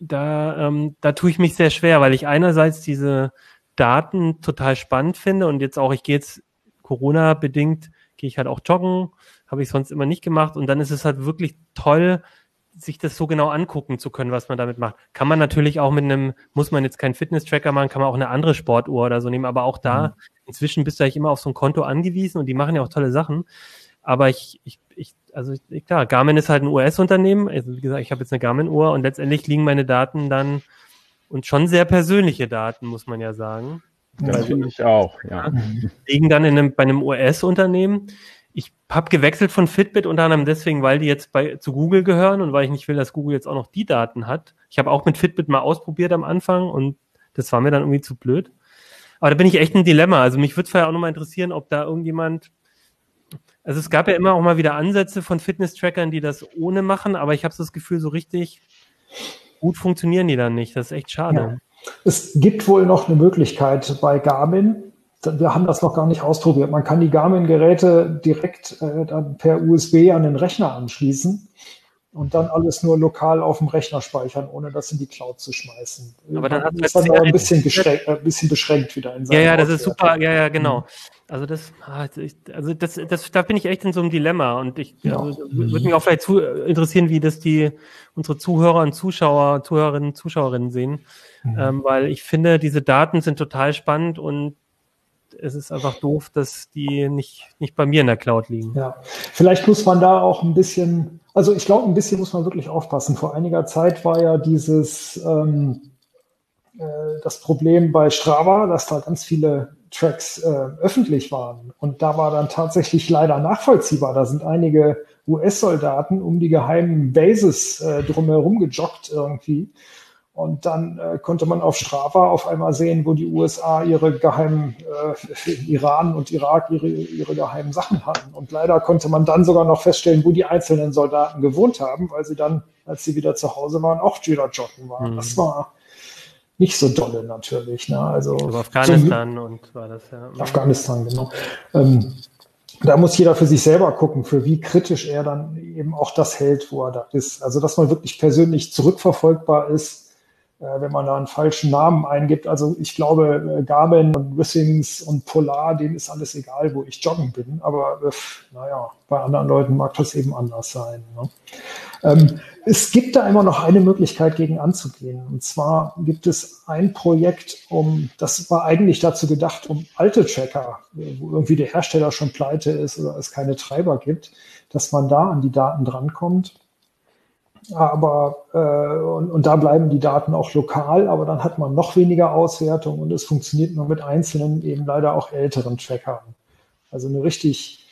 da, ähm, da tue ich mich sehr schwer, weil ich einerseits diese Daten total spannend finde und jetzt auch, ich gehe jetzt Corona-bedingt, gehe ich halt auch joggen, habe ich sonst immer nicht gemacht und dann ist es halt wirklich toll, sich das so genau angucken zu können, was man damit macht. Kann man natürlich auch mit einem, muss man jetzt keinen Fitness-Tracker machen, kann man auch eine andere Sportuhr oder so nehmen, aber auch da, mhm. inzwischen bist du eigentlich immer auf so ein Konto angewiesen und die machen ja auch tolle Sachen. Aber ich, ich, ich also ich, klar, Garmin ist halt ein US-Unternehmen. Also wie gesagt, ich habe jetzt eine Garmin-Uhr und letztendlich liegen meine Daten dann und schon sehr persönliche Daten, muss man ja sagen. Ja, also, finde ich auch, ja. Liegen dann in einem, bei einem US-Unternehmen. Ich habe gewechselt von Fitbit unter anderem deswegen, weil die jetzt bei, zu Google gehören und weil ich nicht will, dass Google jetzt auch noch die Daten hat. Ich habe auch mit Fitbit mal ausprobiert am Anfang und das war mir dann irgendwie zu blöd. Aber da bin ich echt ein Dilemma. Also mich würde vorher auch nochmal interessieren, ob da irgendjemand also es gab ja immer auch mal wieder Ansätze von Fitness-Trackern, die das ohne machen, aber ich habe das Gefühl, so richtig gut funktionieren die dann nicht. Das ist echt schade. Ja. Es gibt wohl noch eine Möglichkeit bei Garmin. Wir haben das noch gar nicht ausprobiert. Man kann die Garmin-Geräte direkt äh, dann per USB an den Rechner anschließen und dann alles nur lokal auf dem Rechner speichern, ohne das in die Cloud zu schmeißen. Aber dann hat es dann ein bisschen, äh, ein bisschen beschränkt wieder in Ja, ja, das ist super. Ja, ja, genau. Mhm. Also das, ah, also das, das, da bin ich echt in so einem Dilemma und ich ja. also, würde mich auch vielleicht zu, interessieren, wie das die unsere Zuhörer und Zuschauer, Zuhörerinnen, Zuschauerinnen sehen, mhm. ähm, weil ich finde, diese Daten sind total spannend und es ist einfach doof, dass die nicht, nicht bei mir in der Cloud liegen. Ja, vielleicht muss man da auch ein bisschen, also ich glaube, ein bisschen muss man wirklich aufpassen. Vor einiger Zeit war ja dieses ähm, äh, das Problem bei Strava, dass da ganz viele Tracks äh, öffentlich waren. Und da war dann tatsächlich leider nachvollziehbar. Da sind einige US-Soldaten um die geheimen Bases äh, drumherum gejoggt irgendwie. Und dann äh, konnte man auf Strava auf einmal sehen, wo die USA ihre geheimen, äh, Iran und Irak ihre, ihre geheimen Sachen hatten. Und leider konnte man dann sogar noch feststellen, wo die einzelnen Soldaten gewohnt haben, weil sie dann, als sie wieder zu Hause waren, auch wieder joggen waren. Mhm. Das war nicht so dolle natürlich. Ne? Also Über Afghanistan so, und war das ja. Afghanistan, genau. Ähm, da muss jeder für sich selber gucken, für wie kritisch er dann eben auch das hält, wo er da ist. Also dass man wirklich persönlich zurückverfolgbar ist, wenn man da einen falschen Namen eingibt. Also ich glaube, äh, Garmin und Wissings und Polar, denen ist alles egal, wo ich joggen bin. Aber äh, naja, bei anderen Leuten mag das eben anders sein. Ne? Ähm, es gibt da immer noch eine Möglichkeit, gegen anzugehen. Und zwar gibt es ein Projekt, um, das war eigentlich dazu gedacht, um alte Tracker, wo irgendwie der Hersteller schon pleite ist oder es keine Treiber gibt, dass man da an die Daten drankommt aber äh, und, und da bleiben die Daten auch lokal, aber dann hat man noch weniger Auswertung und es funktioniert nur mit einzelnen, eben leider auch älteren Trackern. Also eine richtig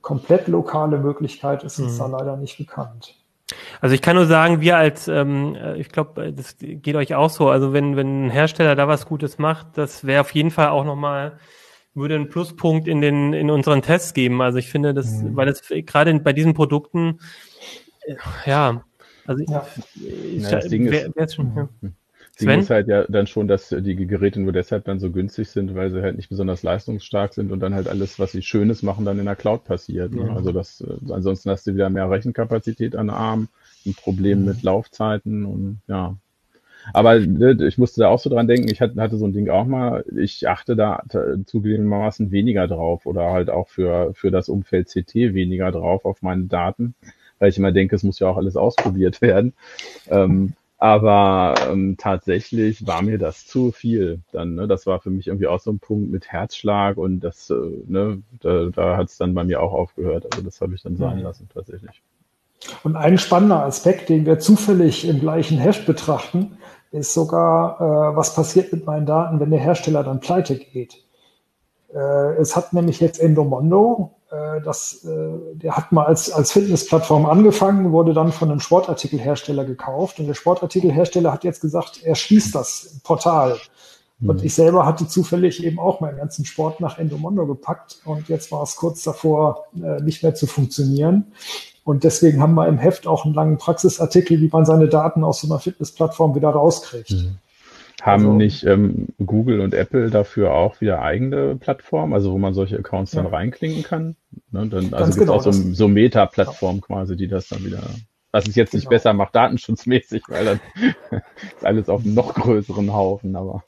komplett lokale Möglichkeit ist uns mhm. da leider nicht bekannt. Also ich kann nur sagen, wir als, ähm, äh, ich glaube, das geht euch auch so. Also wenn wenn ein Hersteller da was Gutes macht, das wäre auf jeden Fall auch nochmal würde einen Pluspunkt in den in unseren Tests geben. Also ich finde, das, mhm. weil das gerade bei diesen Produkten äh, ja also ja. Ich, ja, das Ding wer, wer schon, ja. Hm. Ding ist halt ja dann schon, dass die Geräte nur deshalb dann so günstig sind, weil sie halt nicht besonders leistungsstark sind und dann halt alles, was sie Schönes machen, dann in der Cloud passiert. Ne? Also das, äh, ansonsten hast du wieder mehr Rechenkapazität an Arm, ein Problem mhm. mit Laufzeiten und ja. Aber ne, ich musste da auch so dran denken, ich hatte, hatte so ein Ding auch mal, ich achte da zugegebenermaßen weniger drauf oder halt auch für, für das Umfeld CT weniger drauf auf meine Daten weil ich immer denke, es muss ja auch alles ausprobiert werden. Ähm, aber ähm, tatsächlich war mir das zu viel dann. Ne? Das war für mich irgendwie auch so ein Punkt mit Herzschlag und das, äh, ne, da, da hat es dann bei mir auch aufgehört. Also das habe ich dann sein mhm. lassen tatsächlich. Und ein spannender Aspekt, den wir zufällig im gleichen Hash betrachten, ist sogar, äh, was passiert mit meinen Daten, wenn der Hersteller dann pleite geht. Äh, es hat nämlich jetzt Endomondo das, äh, der hat mal als, als Fitnessplattform angefangen, wurde dann von einem Sportartikelhersteller gekauft und der Sportartikelhersteller hat jetzt gesagt, er schließt das Portal. Mhm. Und ich selber hatte zufällig eben auch meinen ganzen Sport nach Endomondo gepackt und jetzt war es kurz davor, äh, nicht mehr zu funktionieren. Und deswegen haben wir im Heft auch einen langen Praxisartikel, wie man seine Daten aus so einer Fitnessplattform wieder rauskriegt. Mhm. Haben also, nicht ähm, Google und Apple dafür auch wieder eigene Plattformen, also wo man solche Accounts dann ja. reinklinken kann? Ne, dann, also gibt genau, auch so, so Meta-Plattformen ja. quasi, die das dann wieder, was es jetzt nicht genau. besser macht, datenschutzmäßig, weil dann ist alles auf einem noch größeren Haufen, aber.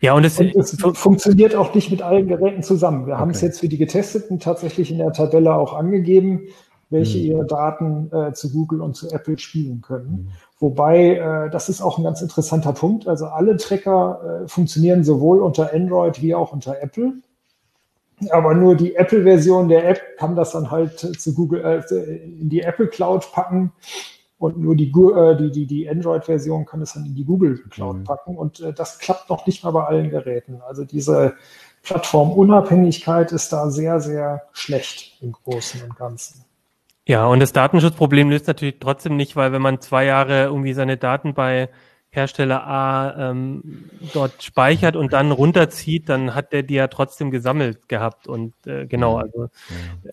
Ja, und es, und es funktioniert auch nicht mit allen Geräten zusammen. Wir okay. haben es jetzt für die Getesteten tatsächlich in der Tabelle auch angegeben welche mhm. ihre Daten äh, zu Google und zu Apple spielen können. Wobei, äh, das ist auch ein ganz interessanter Punkt. Also alle Tracker äh, funktionieren sowohl unter Android wie auch unter Apple. Aber nur die Apple-Version der App kann das dann halt zu Google, äh, in die Apple Cloud packen. Und nur die, äh, die, die, die Android-Version kann es dann in die Google Cloud mhm. packen. Und äh, das klappt noch nicht mal bei allen Geräten. Also diese Plattformunabhängigkeit ist da sehr, sehr schlecht im Großen und Ganzen. Ja, und das Datenschutzproblem löst natürlich trotzdem nicht, weil wenn man zwei Jahre irgendwie seine Daten bei Hersteller A ähm, dort speichert und dann runterzieht, dann hat der die ja trotzdem gesammelt gehabt. Und äh, genau, also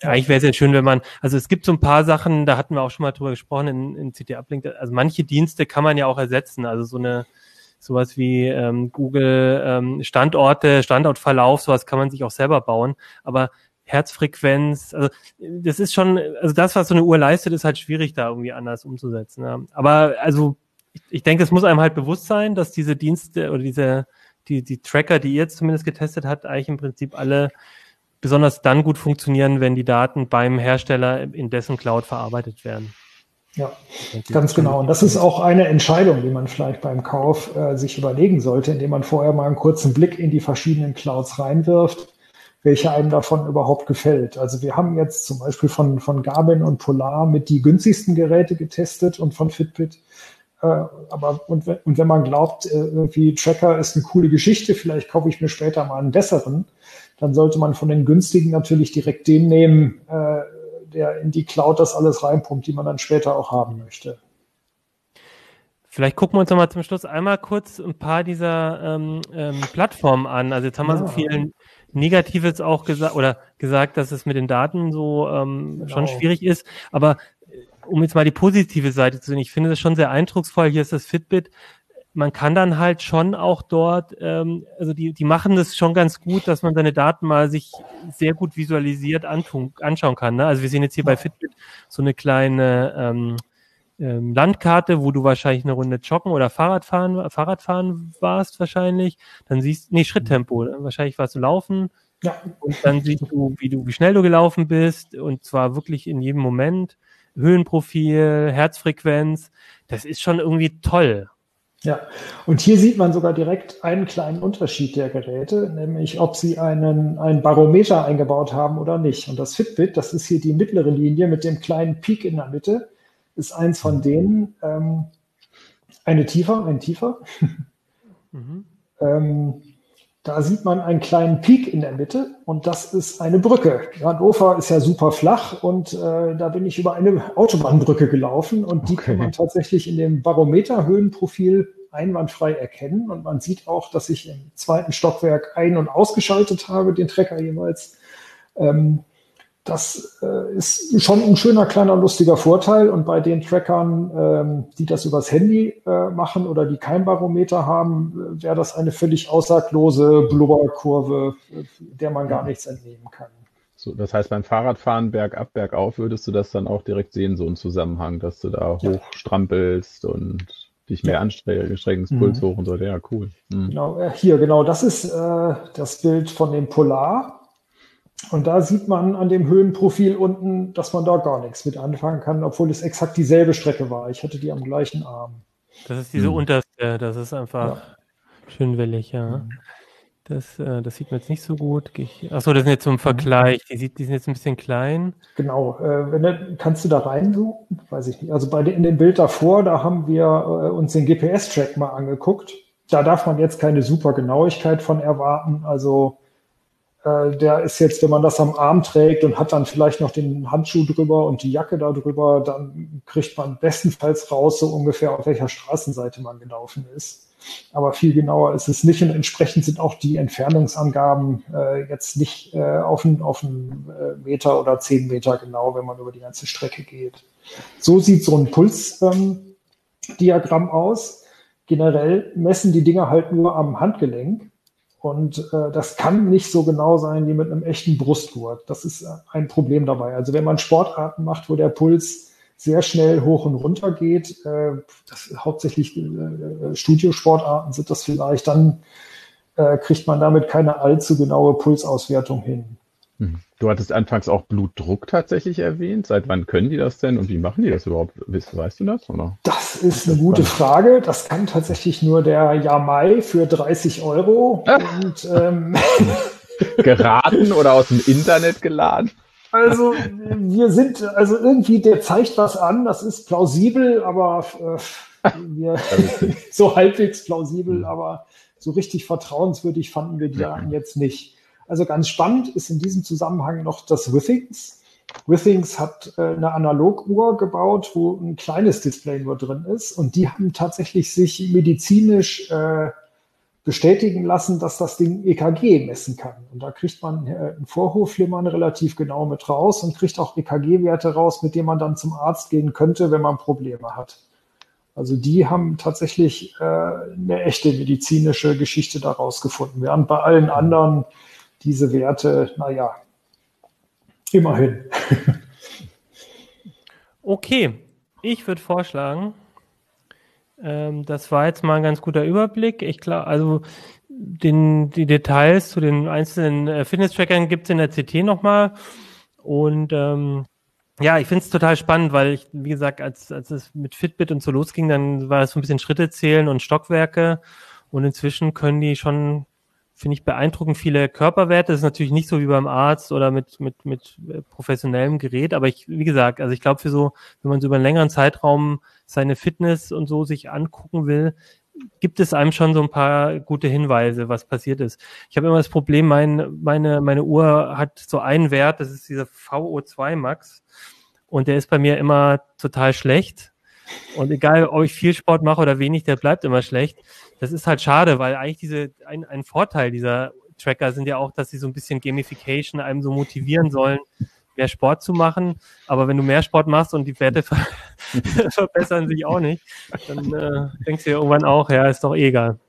ja. eigentlich wäre es ja schön, wenn man, also es gibt so ein paar Sachen, da hatten wir auch schon mal drüber gesprochen in, in CT Uplink, also manche Dienste kann man ja auch ersetzen, also so eine sowas wie ähm, Google ähm, Standorte, Standortverlauf, sowas kann man sich auch selber bauen. Aber Herzfrequenz. Also das ist schon, also das, was so eine Uhr leistet, ist halt schwierig, da irgendwie anders umzusetzen. Ja. Aber also ich, ich denke, es muss einem halt bewusst sein, dass diese Dienste oder diese, die, die Tracker, die ihr jetzt zumindest getestet habt, eigentlich im Prinzip alle besonders dann gut funktionieren, wenn die Daten beim Hersteller in dessen Cloud verarbeitet werden. Ja, ganz genau. Und das ist auch eine Entscheidung, die man vielleicht beim Kauf äh, sich überlegen sollte, indem man vorher mal einen kurzen Blick in die verschiedenen Clouds reinwirft welche einem davon überhaupt gefällt. Also wir haben jetzt zum Beispiel von, von Garmin und Polar mit die günstigsten Geräte getestet und von Fitbit. Äh, aber und, und wenn man glaubt, äh, irgendwie Tracker ist eine coole Geschichte, vielleicht kaufe ich mir später mal einen besseren, dann sollte man von den günstigen natürlich direkt den nehmen, äh, der in die Cloud das alles reinpumpt, die man dann später auch haben möchte. Vielleicht gucken wir uns noch mal zum Schluss einmal kurz ein paar dieser ähm, ähm, Plattformen an. Also jetzt haben wir so viel Negatives auch gesagt oder gesagt, dass es mit den Daten so ähm, genau. schon schwierig ist. Aber äh, um jetzt mal die positive Seite zu sehen, ich finde das schon sehr eindrucksvoll. Hier ist das Fitbit. man kann dann halt schon auch dort, ähm, also die, die machen das schon ganz gut, dass man seine Daten mal sich sehr gut visualisiert antun, anschauen kann. Ne? Also wir sehen jetzt hier bei Fitbit so eine kleine ähm, ähm, Landkarte, wo du wahrscheinlich eine Runde joggen oder Fahrradfahren, Fahrradfahren warst wahrscheinlich. Dann siehst, nee, Schritttempo. Wahrscheinlich warst du laufen. Ja. Und dann siehst du, wie du, wie schnell du gelaufen bist. Und zwar wirklich in jedem Moment. Höhenprofil, Herzfrequenz. Das ist schon irgendwie toll. Ja, und hier sieht man sogar direkt einen kleinen Unterschied der Geräte, nämlich ob sie einen, einen Barometer eingebaut haben oder nicht. Und das Fitbit, das ist hier die mittlere Linie mit dem kleinen Peak in der Mitte ist eins von denen. Ähm, eine tiefer, ein tiefer. Mhm. ähm, da sieht man einen kleinen Peak in der Mitte und das ist eine Brücke. Hannover ist ja super flach und äh, da bin ich über eine Autobahnbrücke gelaufen und die okay. kann man tatsächlich in dem Barometerhöhenprofil einwandfrei erkennen und man sieht auch, dass ich im zweiten Stockwerk ein- und ausgeschaltet habe, den Trecker jeweils. Ähm, das äh, ist schon ein schöner, kleiner, lustiger Vorteil. Und bei den Trackern, ähm, die das übers Handy äh, machen oder die kein Barometer haben, äh, wäre das eine völlig aussaglose Blubberkurve, äh, der man gar nichts entnehmen kann. So, das heißt, beim Fahrradfahren bergab, bergauf würdest du das dann auch direkt sehen, so ein Zusammenhang, dass du da ja. hochstrampelst und dich mehr anstrengst, Puls mhm. hoch und so. Ja, cool. Mhm. Genau, äh, hier, genau, das ist äh, das Bild von dem Polar. Und da sieht man an dem Höhenprofil unten, dass man da gar nichts mit anfangen kann, obwohl es exakt dieselbe Strecke war. Ich hatte die am gleichen Arm. Das ist diese hm. unterste, das ist einfach ja. schön wellig, ja. Mhm. Das, äh, das sieht man jetzt nicht so gut. achso, das sind jetzt zum mhm. Vergleich. Die, sieht, die sind jetzt ein bisschen klein. Genau. Äh, wenn du, kannst du da reinzoomen? Weiß ich nicht. Also bei in dem Bild davor, da haben wir äh, uns den GPS-Track mal angeguckt. Da darf man jetzt keine super Genauigkeit von erwarten. Also äh, der ist jetzt, wenn man das am Arm trägt und hat dann vielleicht noch den Handschuh drüber und die Jacke da drüber, dann kriegt man bestenfalls raus, so ungefähr auf welcher Straßenseite man gelaufen ist. Aber viel genauer ist es nicht und entsprechend sind auch die Entfernungsangaben äh, jetzt nicht äh, auf einen auf äh, Meter oder zehn Meter genau, wenn man über die ganze Strecke geht. So sieht so ein Pulsdiagramm ähm, aus. Generell messen die Dinger halt nur am Handgelenk. Und äh, das kann nicht so genau sein wie mit einem echten Brustgurt. Das ist äh, ein Problem dabei. Also wenn man Sportarten macht, wo der Puls sehr schnell hoch und runter geht, äh, das, hauptsächlich äh, äh Studiosportarten sind das vielleicht, dann äh, kriegt man damit keine allzu genaue Pulsauswertung hin. Mhm. Du hattest anfangs auch Blutdruck tatsächlich erwähnt. Seit wann können die das denn und wie machen die das überhaupt? Weißt, weißt du das? Oder? Das ist eine gute Frage. Das kann tatsächlich nur der Yamai für 30 Euro. Ah. Und, ähm, Geraten oder aus dem Internet geladen? Also wir sind, also irgendwie, der zeigt was an, das ist plausibel, aber äh, wir, so halbwegs plausibel, mhm. aber so richtig vertrauenswürdig fanden wir die ja. jetzt nicht. Also ganz spannend ist in diesem Zusammenhang noch das Withings. Withings hat äh, eine Analoguhr gebaut, wo ein kleines Display nur drin ist. Und die haben tatsächlich sich medizinisch äh, bestätigen lassen, dass das Ding EKG messen kann. Und da kriegt man äh, ein Vorhofflimmern relativ genau mit raus und kriegt auch EKG-Werte raus, mit denen man dann zum Arzt gehen könnte, wenn man Probleme hat. Also die haben tatsächlich äh, eine echte medizinische Geschichte daraus gefunden. Während bei allen anderen diese Werte, naja, immerhin. okay, ich würde vorschlagen, ähm, das war jetzt mal ein ganz guter Überblick. Ich glaube, also den, die Details zu den einzelnen äh, Fitness-Trackern gibt es in der CT nochmal. Und ähm, ja, ich finde es total spannend, weil ich, wie gesagt, als, als es mit Fitbit und so losging, dann war es so ein bisschen Schritte zählen und Stockwerke. Und inzwischen können die schon finde ich beeindruckend viele Körperwerte. Das ist natürlich nicht so wie beim Arzt oder mit, mit, mit äh, professionellem Gerät, aber ich, wie gesagt, also ich glaube für so, wenn man so über einen längeren Zeitraum seine Fitness und so sich angucken will, gibt es einem schon so ein paar gute Hinweise, was passiert ist. Ich habe immer das Problem, mein, meine, meine Uhr hat so einen Wert, das ist dieser VO2 Max und der ist bei mir immer total schlecht. Und egal, ob ich viel Sport mache oder wenig, der bleibt immer schlecht das ist halt schade, weil eigentlich diese, ein, ein Vorteil dieser Tracker sind ja auch, dass sie so ein bisschen Gamification einem so motivieren sollen, mehr Sport zu machen. Aber wenn du mehr Sport machst und die Werte ver verbessern sich auch nicht, dann äh, denkst du dir irgendwann auch, ja, ist doch egal.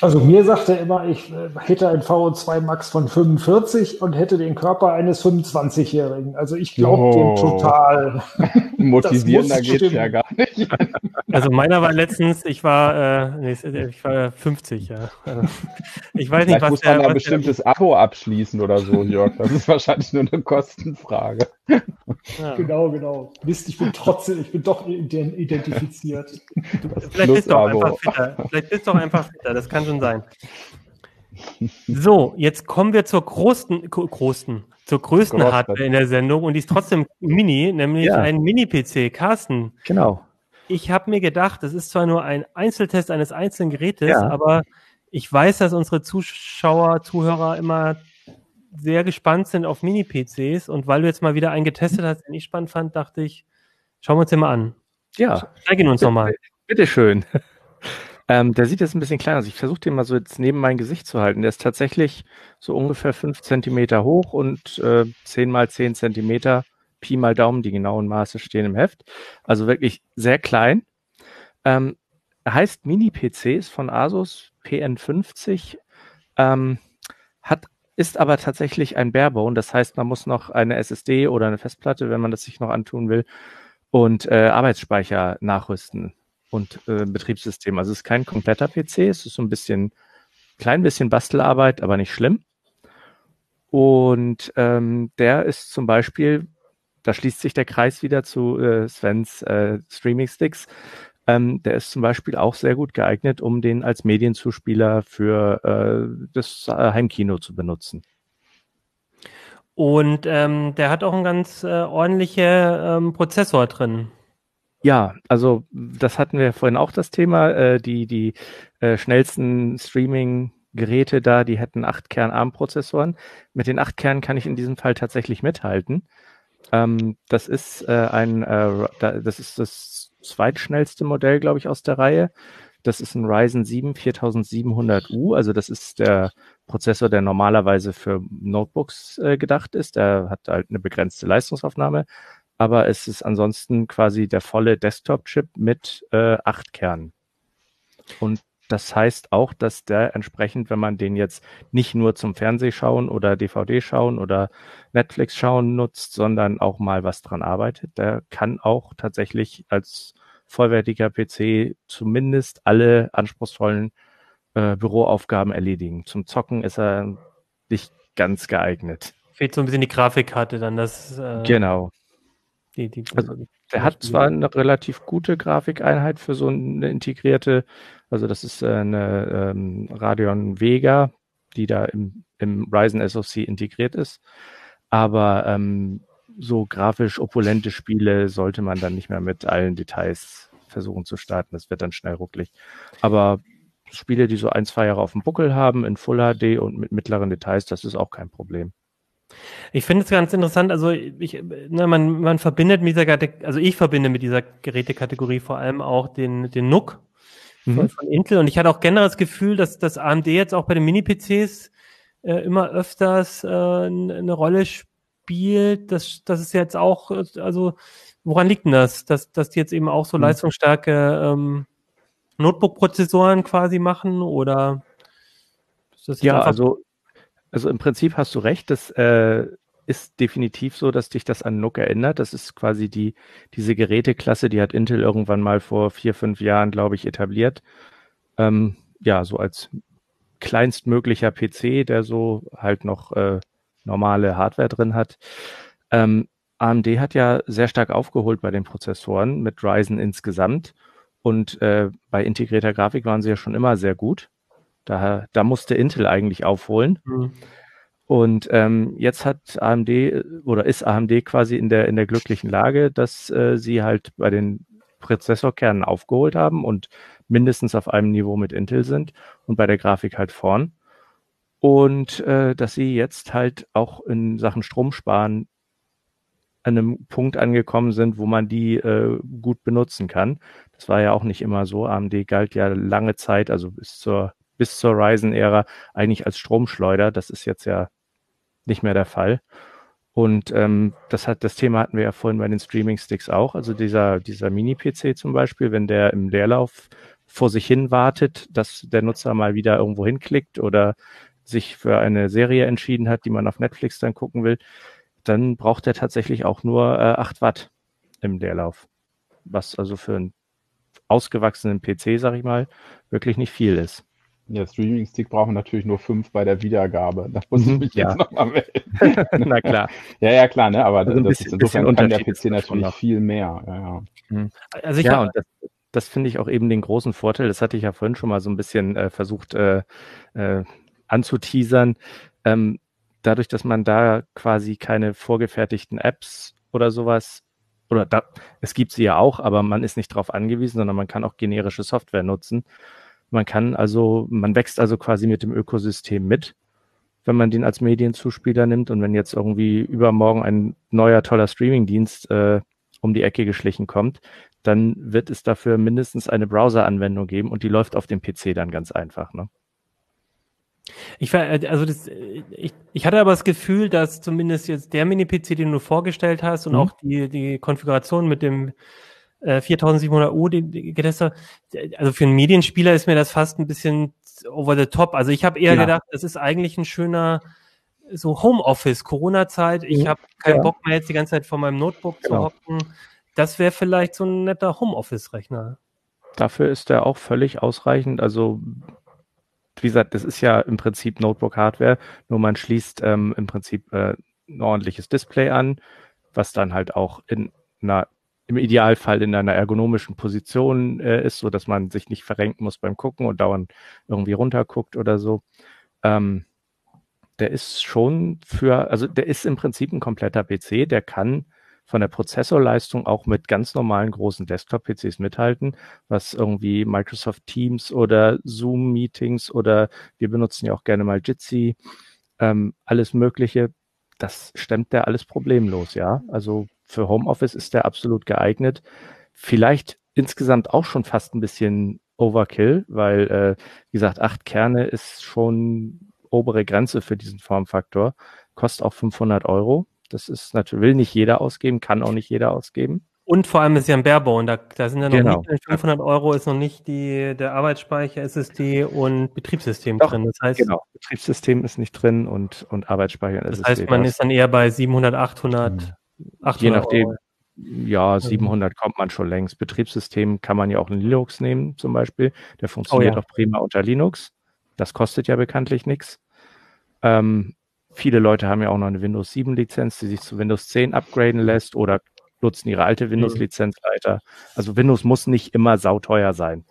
Also mir sagt er immer, ich äh, hätte ein VO2 Max von 45 und hätte den Körper eines 25-Jährigen. Also ich glaube oh. dem total. Motivierender geht ja gar nicht. Also meiner war letztens, ich war, äh, nee, ich war 50, ja. Also, ich weiß nicht, Vielleicht was muss man der, ein bestimmtes der, Abo abschließen oder so, Jörg. Das ist wahrscheinlich nur eine Kostenfrage. Ja. Genau, genau. Mist, ich bin trotzdem, ich bin doch identifiziert. Vielleicht bist du auch einfach fitter. Vielleicht bist du auch einfach fitter, das kann schon sein. So, jetzt kommen wir zur großen, großen, zur größten Groß, Hardware in der Sendung und die ist trotzdem Mini, nämlich ja. ein Mini-PC. Carsten. Genau. Ich habe mir gedacht, das ist zwar nur ein Einzeltest eines einzelnen Gerätes, ja. aber ich weiß, dass unsere Zuschauer, Zuhörer immer sehr gespannt sind auf Mini-PCs und weil du jetzt mal wieder einen getestet hast, den ich spannend fand, dachte ich, schauen wir uns den mal an. Ja. Zeig ihn uns nochmal. Bitteschön. Ähm, der sieht jetzt ein bisschen kleiner aus. Ich versuche den mal so jetzt neben mein Gesicht zu halten. Der ist tatsächlich so ungefähr fünf Zentimeter hoch und äh, 10 mal zehn Zentimeter. Pi mal Daumen, die genauen Maße stehen im Heft. Also wirklich sehr klein. Ähm, heißt Mini-PC, ist von Asus PN50. Ähm, hat ist aber tatsächlich ein Barebone. Das heißt, man muss noch eine SSD oder eine Festplatte, wenn man das sich noch antun will, und äh, Arbeitsspeicher nachrüsten und äh, Betriebssystem. Also es ist kein kompletter PC, es ist so ein bisschen, klein bisschen Bastelarbeit, aber nicht schlimm. Und ähm, der ist zum Beispiel, da schließt sich der Kreis wieder zu äh, Svens äh, Streaming-Sticks, ähm, der ist zum Beispiel auch sehr gut geeignet, um den als Medienzuspieler für äh, das äh, Heimkino zu benutzen. Und ähm, der hat auch einen ganz äh, ordentlichen ähm, Prozessor drin. Ja, also das hatten wir vorhin auch das Thema. Äh, die die äh, schnellsten Streaming-Geräte da, die hätten 8-Kern-ARM-Prozessoren. Mit den 8 Kernen kann ich in diesem Fall tatsächlich mithalten. Ähm, das ist äh, ein, äh, das ist das zweitschnellste Modell, glaube ich, aus der Reihe. Das ist ein Ryzen 7 4700U, also das ist der Prozessor, der normalerweise für Notebooks äh, gedacht ist. Der hat halt eine begrenzte Leistungsaufnahme, aber es ist ansonsten quasi der volle Desktop-Chip mit äh, acht Kernen. Und das heißt auch, dass der entsprechend, wenn man den jetzt nicht nur zum Fernsehschauen oder DVD schauen oder Netflix schauen nutzt, sondern auch mal was dran arbeitet, der kann auch tatsächlich als vollwertiger PC zumindest alle anspruchsvollen äh, Büroaufgaben erledigen. Zum Zocken ist er nicht ganz geeignet. Fehlt so ein bisschen die Grafikkarte dann, das. Äh, genau. Die, die, also, der hat zwar eine relativ gute Grafikeinheit für so eine integrierte, also das ist äh, eine ähm, Radeon Vega, die da im, im Ryzen SoC integriert ist, aber ähm, so grafisch opulente Spiele sollte man dann nicht mehr mit allen Details versuchen zu starten. Das wird dann schnell rucklig. Aber Spiele, die so ein, zwei Jahre auf dem Buckel haben, in Full HD und mit mittleren Details, das ist auch kein Problem. Ich finde es ganz interessant, also ich, ne, man, man verbindet mit dieser, also ich verbinde mit dieser Gerätekategorie vor allem auch den, den NUC mhm. von, von, Intel und ich hatte auch generell das Gefühl, dass das AMD jetzt auch bei den Mini-PCs äh, immer öfters äh, eine Rolle spielt. Das, das ist jetzt auch, also woran liegt denn das, dass, dass die jetzt eben auch so mhm. leistungsstarke ähm, Notebook-Prozessoren quasi machen oder? ja, also also im Prinzip hast du recht, das äh, ist definitiv so, dass dich das an NUC erinnert. Das ist quasi die, diese Geräteklasse, die hat Intel irgendwann mal vor vier, fünf Jahren, glaube ich, etabliert. Ähm, ja, so als kleinstmöglicher PC, der so halt noch äh, normale Hardware drin hat. Ähm, AMD hat ja sehr stark aufgeholt bei den Prozessoren mit Ryzen insgesamt. Und äh, bei integrierter Grafik waren sie ja schon immer sehr gut. Da, da musste Intel eigentlich aufholen. Mhm. Und ähm, jetzt hat AMD oder ist AMD quasi in der, in der glücklichen Lage, dass äh, sie halt bei den Prozessorkernen aufgeholt haben und mindestens auf einem Niveau mit Intel sind und bei der Grafik halt vorn. Und äh, dass sie jetzt halt auch in Sachen Stromsparen an einem Punkt angekommen sind, wo man die äh, gut benutzen kann. Das war ja auch nicht immer so. AMD galt ja lange Zeit, also bis zur bis zur Ryzen-Ära eigentlich als Stromschleuder. Das ist jetzt ja nicht mehr der Fall. Und ähm, das hat das Thema hatten wir ja vorhin bei den Streaming-Sticks auch. Also dieser, dieser Mini-PC zum Beispiel, wenn der im Leerlauf vor sich hin wartet, dass der Nutzer mal wieder irgendwo hinklickt oder sich für eine Serie entschieden hat, die man auf Netflix dann gucken will, dann braucht er tatsächlich auch nur äh, 8 Watt im Leerlauf. Was also für einen ausgewachsenen PC, sag ich mal, wirklich nicht viel ist. Ja, Streaming-Stick brauchen natürlich nur fünf bei der Wiedergabe. Da muss ich mhm, mich ja. jetzt nochmal melden. Na klar. Ja, ja, klar, ne? Aber also das ist insofern kann der PC natürlich viel mehr. Ja, ja. Mhm. Also ich ja, und das, das finde ich auch eben den großen Vorteil. Das hatte ich ja vorhin schon mal so ein bisschen äh, versucht äh, äh, anzuteasern. Ähm, dadurch, dass man da quasi keine vorgefertigten Apps oder sowas oder da, es gibt sie ja auch, aber man ist nicht darauf angewiesen, sondern man kann auch generische Software nutzen. Man kann also, man wächst also quasi mit dem Ökosystem mit, wenn man den als Medienzuspieler nimmt. Und wenn jetzt irgendwie übermorgen ein neuer toller Streamingdienst äh, um die Ecke geschlichen kommt, dann wird es dafür mindestens eine Browser-Anwendung geben und die läuft auf dem PC dann ganz einfach. Ne? Ich war, also das, ich, ich hatte aber das Gefühl, dass zumindest jetzt der Mini-PC, den du vorgestellt hast und mhm. auch die, die Konfiguration mit dem 4700U, äh, die, getestet. Also für einen Medienspieler ist mir das fast ein bisschen over the top. Also ich habe eher ja. gedacht, das ist eigentlich ein schöner so Homeoffice, Corona-Zeit. Ich mhm. habe keinen ja. Bock mehr jetzt die ganze Zeit vor meinem Notebook genau. zu hocken. Das wäre vielleicht so ein netter Homeoffice-Rechner. Dafür ist der auch völlig ausreichend. Also wie gesagt, das ist ja im Prinzip Notebook-Hardware, nur man schließt ähm, im Prinzip äh, ein ordentliches Display an, was dann halt auch in einer im Idealfall in einer ergonomischen Position äh, ist, so dass man sich nicht verrenken muss beim Gucken und dauernd irgendwie runterguckt oder so. Ähm, der ist schon für, also der ist im Prinzip ein kompletter PC, der kann von der Prozessorleistung auch mit ganz normalen großen Desktop-PCs mithalten, was irgendwie Microsoft Teams oder Zoom-Meetings oder wir benutzen ja auch gerne mal Jitsi, ähm, alles Mögliche, das stemmt der alles problemlos, ja. Also für Homeoffice ist der absolut geeignet. Vielleicht insgesamt auch schon fast ein bisschen Overkill, weil, äh, wie gesagt, acht Kerne ist schon obere Grenze für diesen Formfaktor. Kostet auch 500 Euro. Das ist natürlich, will nicht jeder ausgeben, kann auch nicht jeder ausgeben. Und vor allem ist ja ein Barebone, da, da sind ja noch genau. nicht 500 Euro, ist noch nicht die, der Arbeitsspeicher, SSD und Betriebssystem Doch, drin. Das heißt, genau, Betriebssystem ist nicht drin und, und Arbeitsspeicher und SSD. Das heißt, man ist dann eher bei 700, 800 800 Je nachdem. Euro. Ja, 700 mhm. kommt man schon längst. Betriebssystem kann man ja auch in Linux nehmen, zum Beispiel. Der funktioniert oh, ja. auch prima unter Linux. Das kostet ja bekanntlich nichts. Ähm, viele Leute haben ja auch noch eine Windows 7 Lizenz, die sich zu Windows 10 upgraden lässt oder nutzen ihre alte Windows Lizenz weiter. Also Windows muss nicht immer sauteuer sein.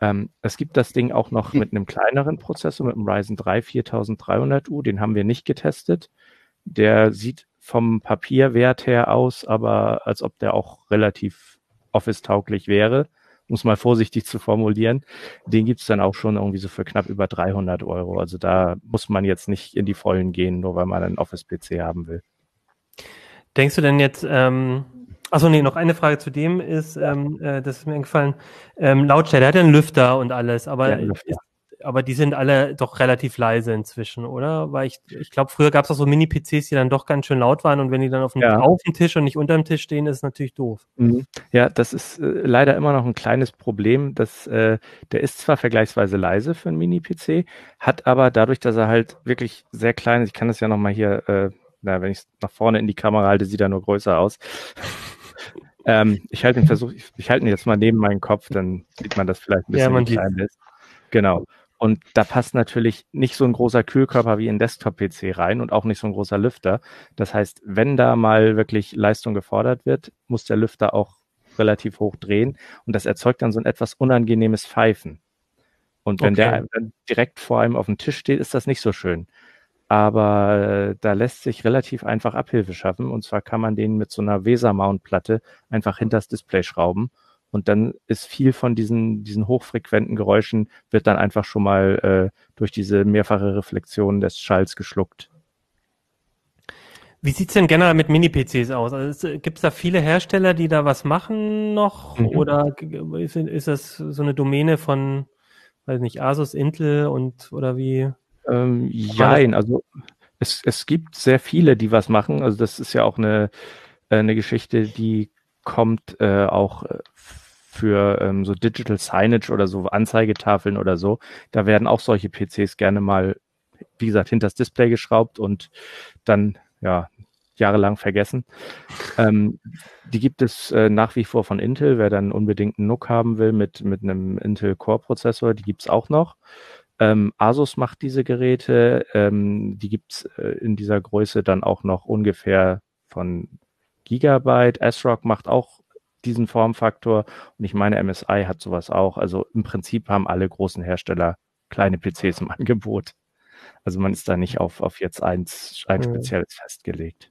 Ähm, es gibt das Ding auch noch mit einem kleineren Prozessor, mit einem Ryzen 3 4300U, den haben wir nicht getestet. Der sieht vom Papierwert her aus, aber als ob der auch relativ Office-tauglich wäre, muss mal vorsichtig zu formulieren. Den gibt's dann auch schon irgendwie so für knapp über 300 Euro. Also da muss man jetzt nicht in die Vollen gehen, nur weil man einen Office-PC haben will. Denkst du denn jetzt, ähm, Achso, nee, noch eine Frage zu dem ist, ähm, äh, das ist mir eingefallen, ähm, Lautstärke, der hat ja einen Lüfter und alles, aber ja, ist, aber die sind alle doch relativ leise inzwischen, oder? Weil ich, ich glaube, früher gab es auch so Mini-PCs, die dann doch ganz schön laut waren und wenn die dann auf dem, ja. auf dem Tisch und nicht unter dem Tisch stehen, ist es natürlich doof. Mhm. Ja, das ist äh, leider immer noch ein kleines Problem. Dass, äh, der ist zwar vergleichsweise leise für einen Mini-PC, hat aber dadurch, dass er halt wirklich sehr klein ist, ich kann das ja nochmal hier, äh, na, wenn ich es nach vorne in die Kamera halte, sieht er nur größer aus. ähm, ich halte Versuch, ich, ich halte ihn jetzt mal neben meinen Kopf, dann sieht man das vielleicht ein bisschen, ja, man klein ist. Genau. Und da passt natürlich nicht so ein großer Kühlkörper wie ein Desktop-PC rein und auch nicht so ein großer Lüfter. Das heißt, wenn da mal wirklich Leistung gefordert wird, muss der Lüfter auch relativ hoch drehen und das erzeugt dann so ein etwas unangenehmes Pfeifen. Und wenn okay. der direkt vor einem auf dem Tisch steht, ist das nicht so schön. Aber äh, da lässt sich relativ einfach Abhilfe schaffen. Und zwar kann man den mit so einer Weser-Mount-Platte einfach hinters Display schrauben und dann ist viel von diesen, diesen hochfrequenten Geräuschen wird dann einfach schon mal äh, durch diese mehrfache Reflexion des Schalls geschluckt. Wie sieht's denn generell mit Mini-PCs aus? Also Gibt es da viele Hersteller, die da was machen noch? Mhm. Oder ist, ist das so eine Domäne von, weiß nicht, Asus, Intel und oder wie? Ähm, jein, also Es, es gibt sehr viele, die was machen. Also das ist ja auch eine, äh, eine Geschichte, die kommt äh, auch äh, für ähm, so Digital Signage oder so Anzeigetafeln oder so. Da werden auch solche PCs gerne mal, wie gesagt, hinter das Display geschraubt und dann ja jahrelang vergessen. Ähm, die gibt es äh, nach wie vor von Intel. Wer dann unbedingt einen NUC haben will mit, mit einem Intel Core Prozessor, die gibt es auch noch. Ähm, Asus macht diese Geräte. Ähm, die gibt's äh, in dieser Größe dann auch noch ungefähr von Gigabyte. ASRock macht auch diesen Formfaktor und ich meine, MSI hat sowas auch. Also im Prinzip haben alle großen Hersteller kleine PCs im Angebot. Also man ist da nicht auf, auf jetzt eins, ein mhm. spezielles festgelegt.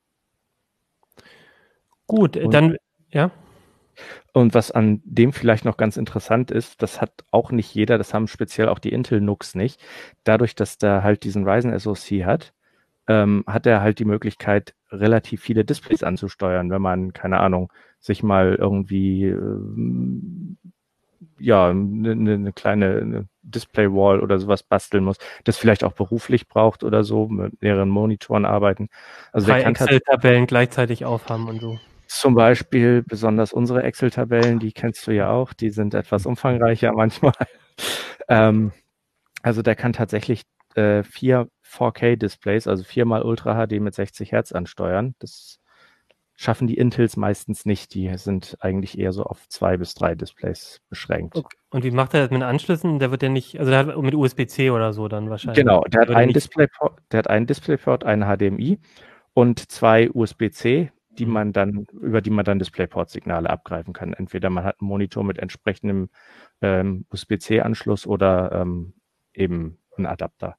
Gut, und, dann, ja. Und was an dem vielleicht noch ganz interessant ist, das hat auch nicht jeder, das haben speziell auch die Intel NUCs nicht. Dadurch, dass der halt diesen Ryzen SoC hat, ähm, hat er halt die Möglichkeit, relativ viele Displays anzusteuern, wenn man, keine Ahnung, sich mal irgendwie ähm, ja, eine ne, ne kleine ne Display-Wall oder sowas basteln muss, das vielleicht auch beruflich braucht oder so, mit mehreren Monitoren arbeiten. Also Drei Excel-Tabellen gleichzeitig aufhaben und so. Zum Beispiel besonders unsere Excel-Tabellen, die kennst du ja auch, die sind etwas umfangreicher manchmal. ähm, also der kann tatsächlich äh, vier 4K-Displays, also viermal Ultra HD mit 60 Hertz ansteuern. Das schaffen die Intels meistens nicht. Die sind eigentlich eher so auf zwei bis drei Displays beschränkt. Okay. Und wie macht er das mit Anschlüssen? Der wird ja nicht, also der hat mit USB-C oder so dann wahrscheinlich. Genau, der hat, einen Displayport, der hat einen Displayport, einen HDMI und zwei USB-C die mhm. man dann, über die man dann DisplayPort-Signale abgreifen kann. Entweder man hat einen Monitor mit entsprechendem ähm, USB-C-Anschluss oder ähm, eben einen Adapter.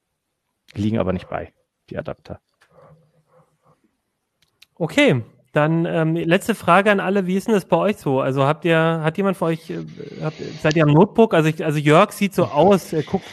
Liegen aber nicht bei, die Adapter. Okay, dann ähm, letzte Frage an alle, wie ist denn das bei euch so? Also habt ihr, hat jemand von euch, äh, habt, seid ihr am Notebook? Also, ich, also Jörg sieht so aus, er guckt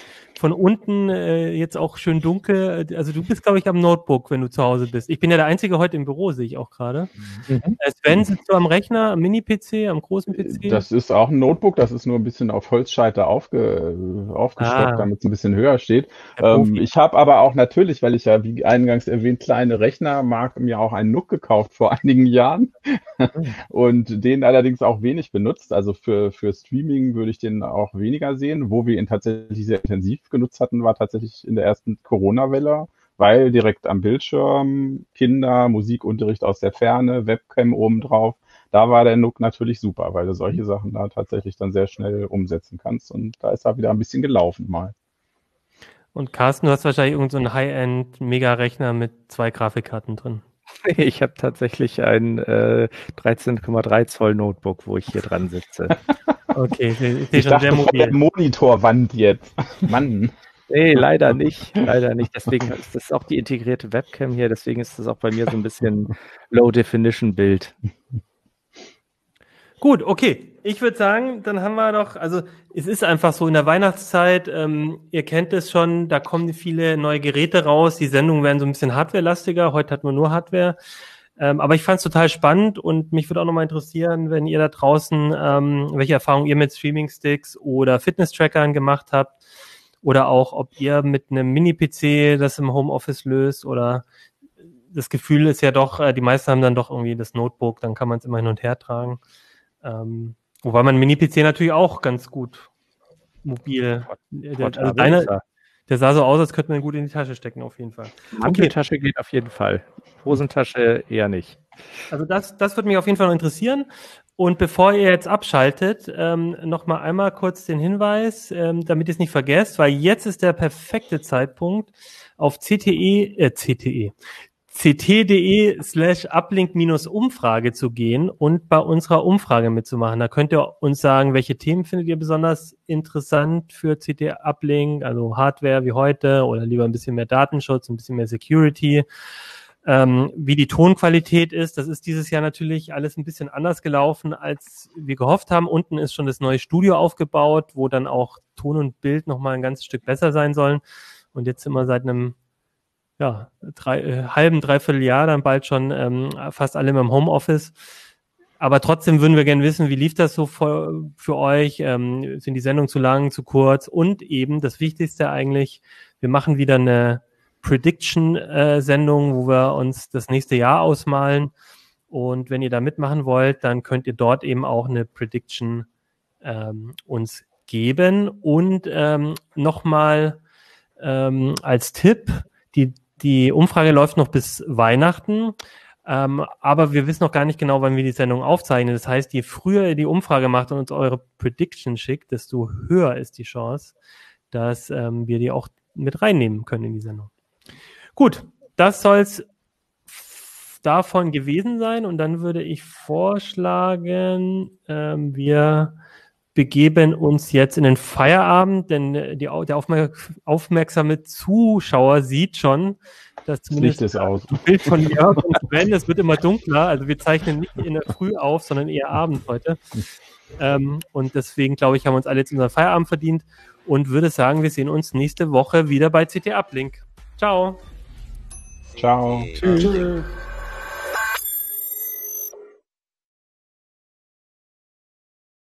von unten äh, jetzt auch schön dunkel. Also du bist, glaube ich, am Notebook, wenn du zu Hause bist. Ich bin ja der Einzige heute im Büro, sehe ich auch gerade. Mhm. Äh, Sven, sitzt du am Rechner, am Mini-PC, am großen PC? Das ist auch ein Notebook, das ist nur ein bisschen auf Holzscheiter aufge, aufgestockt, ah. damit es ein bisschen höher steht. Ähm, ich habe aber auch natürlich, weil ich ja, wie eingangs erwähnt, kleine Rechner mag, mir auch einen NUC gekauft vor einigen Jahren mhm. und den allerdings auch wenig benutzt. Also für, für Streaming würde ich den auch weniger sehen, wo wir ihn tatsächlich sehr intensiv genutzt hatten, war tatsächlich in der ersten Corona-Welle, weil direkt am Bildschirm Kinder, Musikunterricht aus der Ferne, Webcam obendrauf. Da war der Nook natürlich super, weil du solche Sachen da tatsächlich dann sehr schnell umsetzen kannst. Und da ist er wieder ein bisschen gelaufen mal. Und Carsten, du hast wahrscheinlich irgendeinen so High-End-Mega-Rechner mit zwei Grafikkarten drin. Ich habe tatsächlich ein äh, 13,3 Zoll Notebook, wo ich hier dran sitze. Okay, ich, ich, ich schon sehr mobil. Monitorwand jetzt. Mann. Nee, leider nicht. Leider nicht. Deswegen ist das auch die integrierte Webcam hier. Deswegen ist das auch bei mir so ein bisschen Low-Definition-Bild. Gut, okay. Ich würde sagen, dann haben wir doch, also es ist einfach so in der Weihnachtszeit, ähm, ihr kennt es schon, da kommen viele neue Geräte raus, die Sendungen werden so ein bisschen hardwarelastiger, heute hat man nur Hardware. Ähm, aber ich fand es total spannend und mich würde auch nochmal interessieren, wenn ihr da draußen, ähm, welche Erfahrungen ihr mit Streaming-Sticks oder Fitness-Trackern gemacht habt oder auch, ob ihr mit einem Mini-PC das im Homeoffice löst oder das Gefühl ist ja doch, äh, die meisten haben dann doch irgendwie das Notebook, dann kann man es immer hin und her tragen. Ähm, wobei man Mini-PC natürlich auch ganz gut mobil. Also deine, der sah so aus, als könnte man ihn gut in die Tasche stecken, auf jeden Fall. Manteltasche okay. geht auf jeden Fall. Hosentasche eher nicht. Also das, das würde mich auf jeden Fall noch interessieren. Und bevor ihr jetzt abschaltet, ähm, noch mal einmal kurz den Hinweis, ähm, damit ihr es nicht vergesst, weil jetzt ist der perfekte Zeitpunkt, auf CTE, äh, CTE, ct.de slash uplink-umfrage zu gehen und bei unserer Umfrage mitzumachen. Da könnt ihr uns sagen, welche Themen findet ihr besonders interessant für CT Uplink, also Hardware wie heute oder lieber ein bisschen mehr Datenschutz, ein bisschen mehr Security. Ähm, wie die Tonqualität ist, das ist dieses Jahr natürlich alles ein bisschen anders gelaufen, als wir gehofft haben. Unten ist schon das neue Studio aufgebaut, wo dann auch Ton und Bild nochmal ein ganzes Stück besser sein sollen. Und jetzt sind wir seit einem ja, drei, äh, halben, dreiviertel Jahr dann bald schon ähm, fast alle im Homeoffice. Aber trotzdem würden wir gerne wissen, wie lief das so für, für euch? Ähm, sind die Sendungen zu lang, zu kurz? Und eben das Wichtigste eigentlich, wir machen wieder eine Prediction-Sendung, äh, wo wir uns das nächste Jahr ausmalen. Und wenn ihr da mitmachen wollt, dann könnt ihr dort eben auch eine Prediction ähm, uns geben. Und ähm, nochmal ähm, als Tipp, die, die Umfrage läuft noch bis Weihnachten. Ähm, aber wir wissen noch gar nicht genau, wann wir die Sendung aufzeichnen. Das heißt, je früher ihr die Umfrage macht und uns eure Prediction schickt, desto höher ist die Chance, dass ähm, wir die auch mit reinnehmen können in die Sendung. Gut, das soll's davon gewesen sein. Und dann würde ich vorschlagen, ähm, wir begeben uns jetzt in den Feierabend, denn äh, die, der aufmerksame Zuschauer sieht schon, dass zumindest Licht ist aus. ein Bild von Jörg und Sven, es wird immer dunkler. Also wir zeichnen nicht in der Früh auf, sondern eher abends heute. Ähm, und deswegen, glaube ich, haben wir uns alle jetzt unseren Feierabend verdient und würde sagen, wir sehen uns nächste Woche wieder bei CT Uplink. Ciao. Ciao. Tschüss. Tschüss.